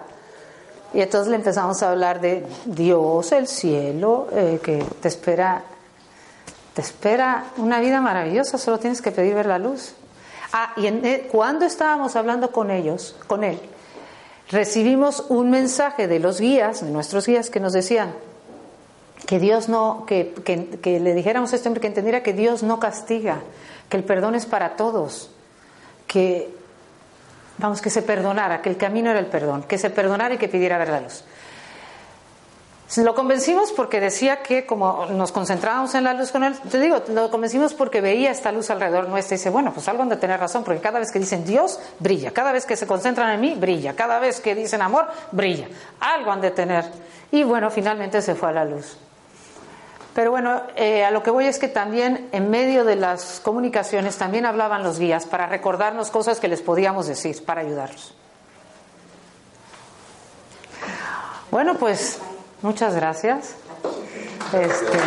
Y entonces le empezamos a hablar de Dios, el cielo, eh, que te espera, te espera una vida maravillosa, solo tienes que pedir ver la luz. Ah, y eh, cuando estábamos hablando con ellos, con él, recibimos un mensaje de los guías, de nuestros guías, que nos decían que Dios no, que, que, le dijéramos hombre que entendiera que Dios no castiga, que el perdón es para todos, que vamos, que se perdonara, que el camino era el perdón, que se perdonara y que pidiera ver la luz. Lo convencimos porque decía que como nos concentrábamos en la luz con él, te digo, lo convencimos porque veía esta luz alrededor nuestra y dice, bueno, pues algo han de tener razón, porque cada vez que dicen Dios, brilla, cada vez que se concentran en mí, brilla, cada vez que dicen amor, brilla, algo han de tener. Y bueno, finalmente se fue a la luz. Pero bueno, eh, a lo que voy es que también en medio de las comunicaciones también hablaban los guías para recordarnos cosas que les podíamos decir, para ayudarlos. Bueno, pues Muchas gracias. Este,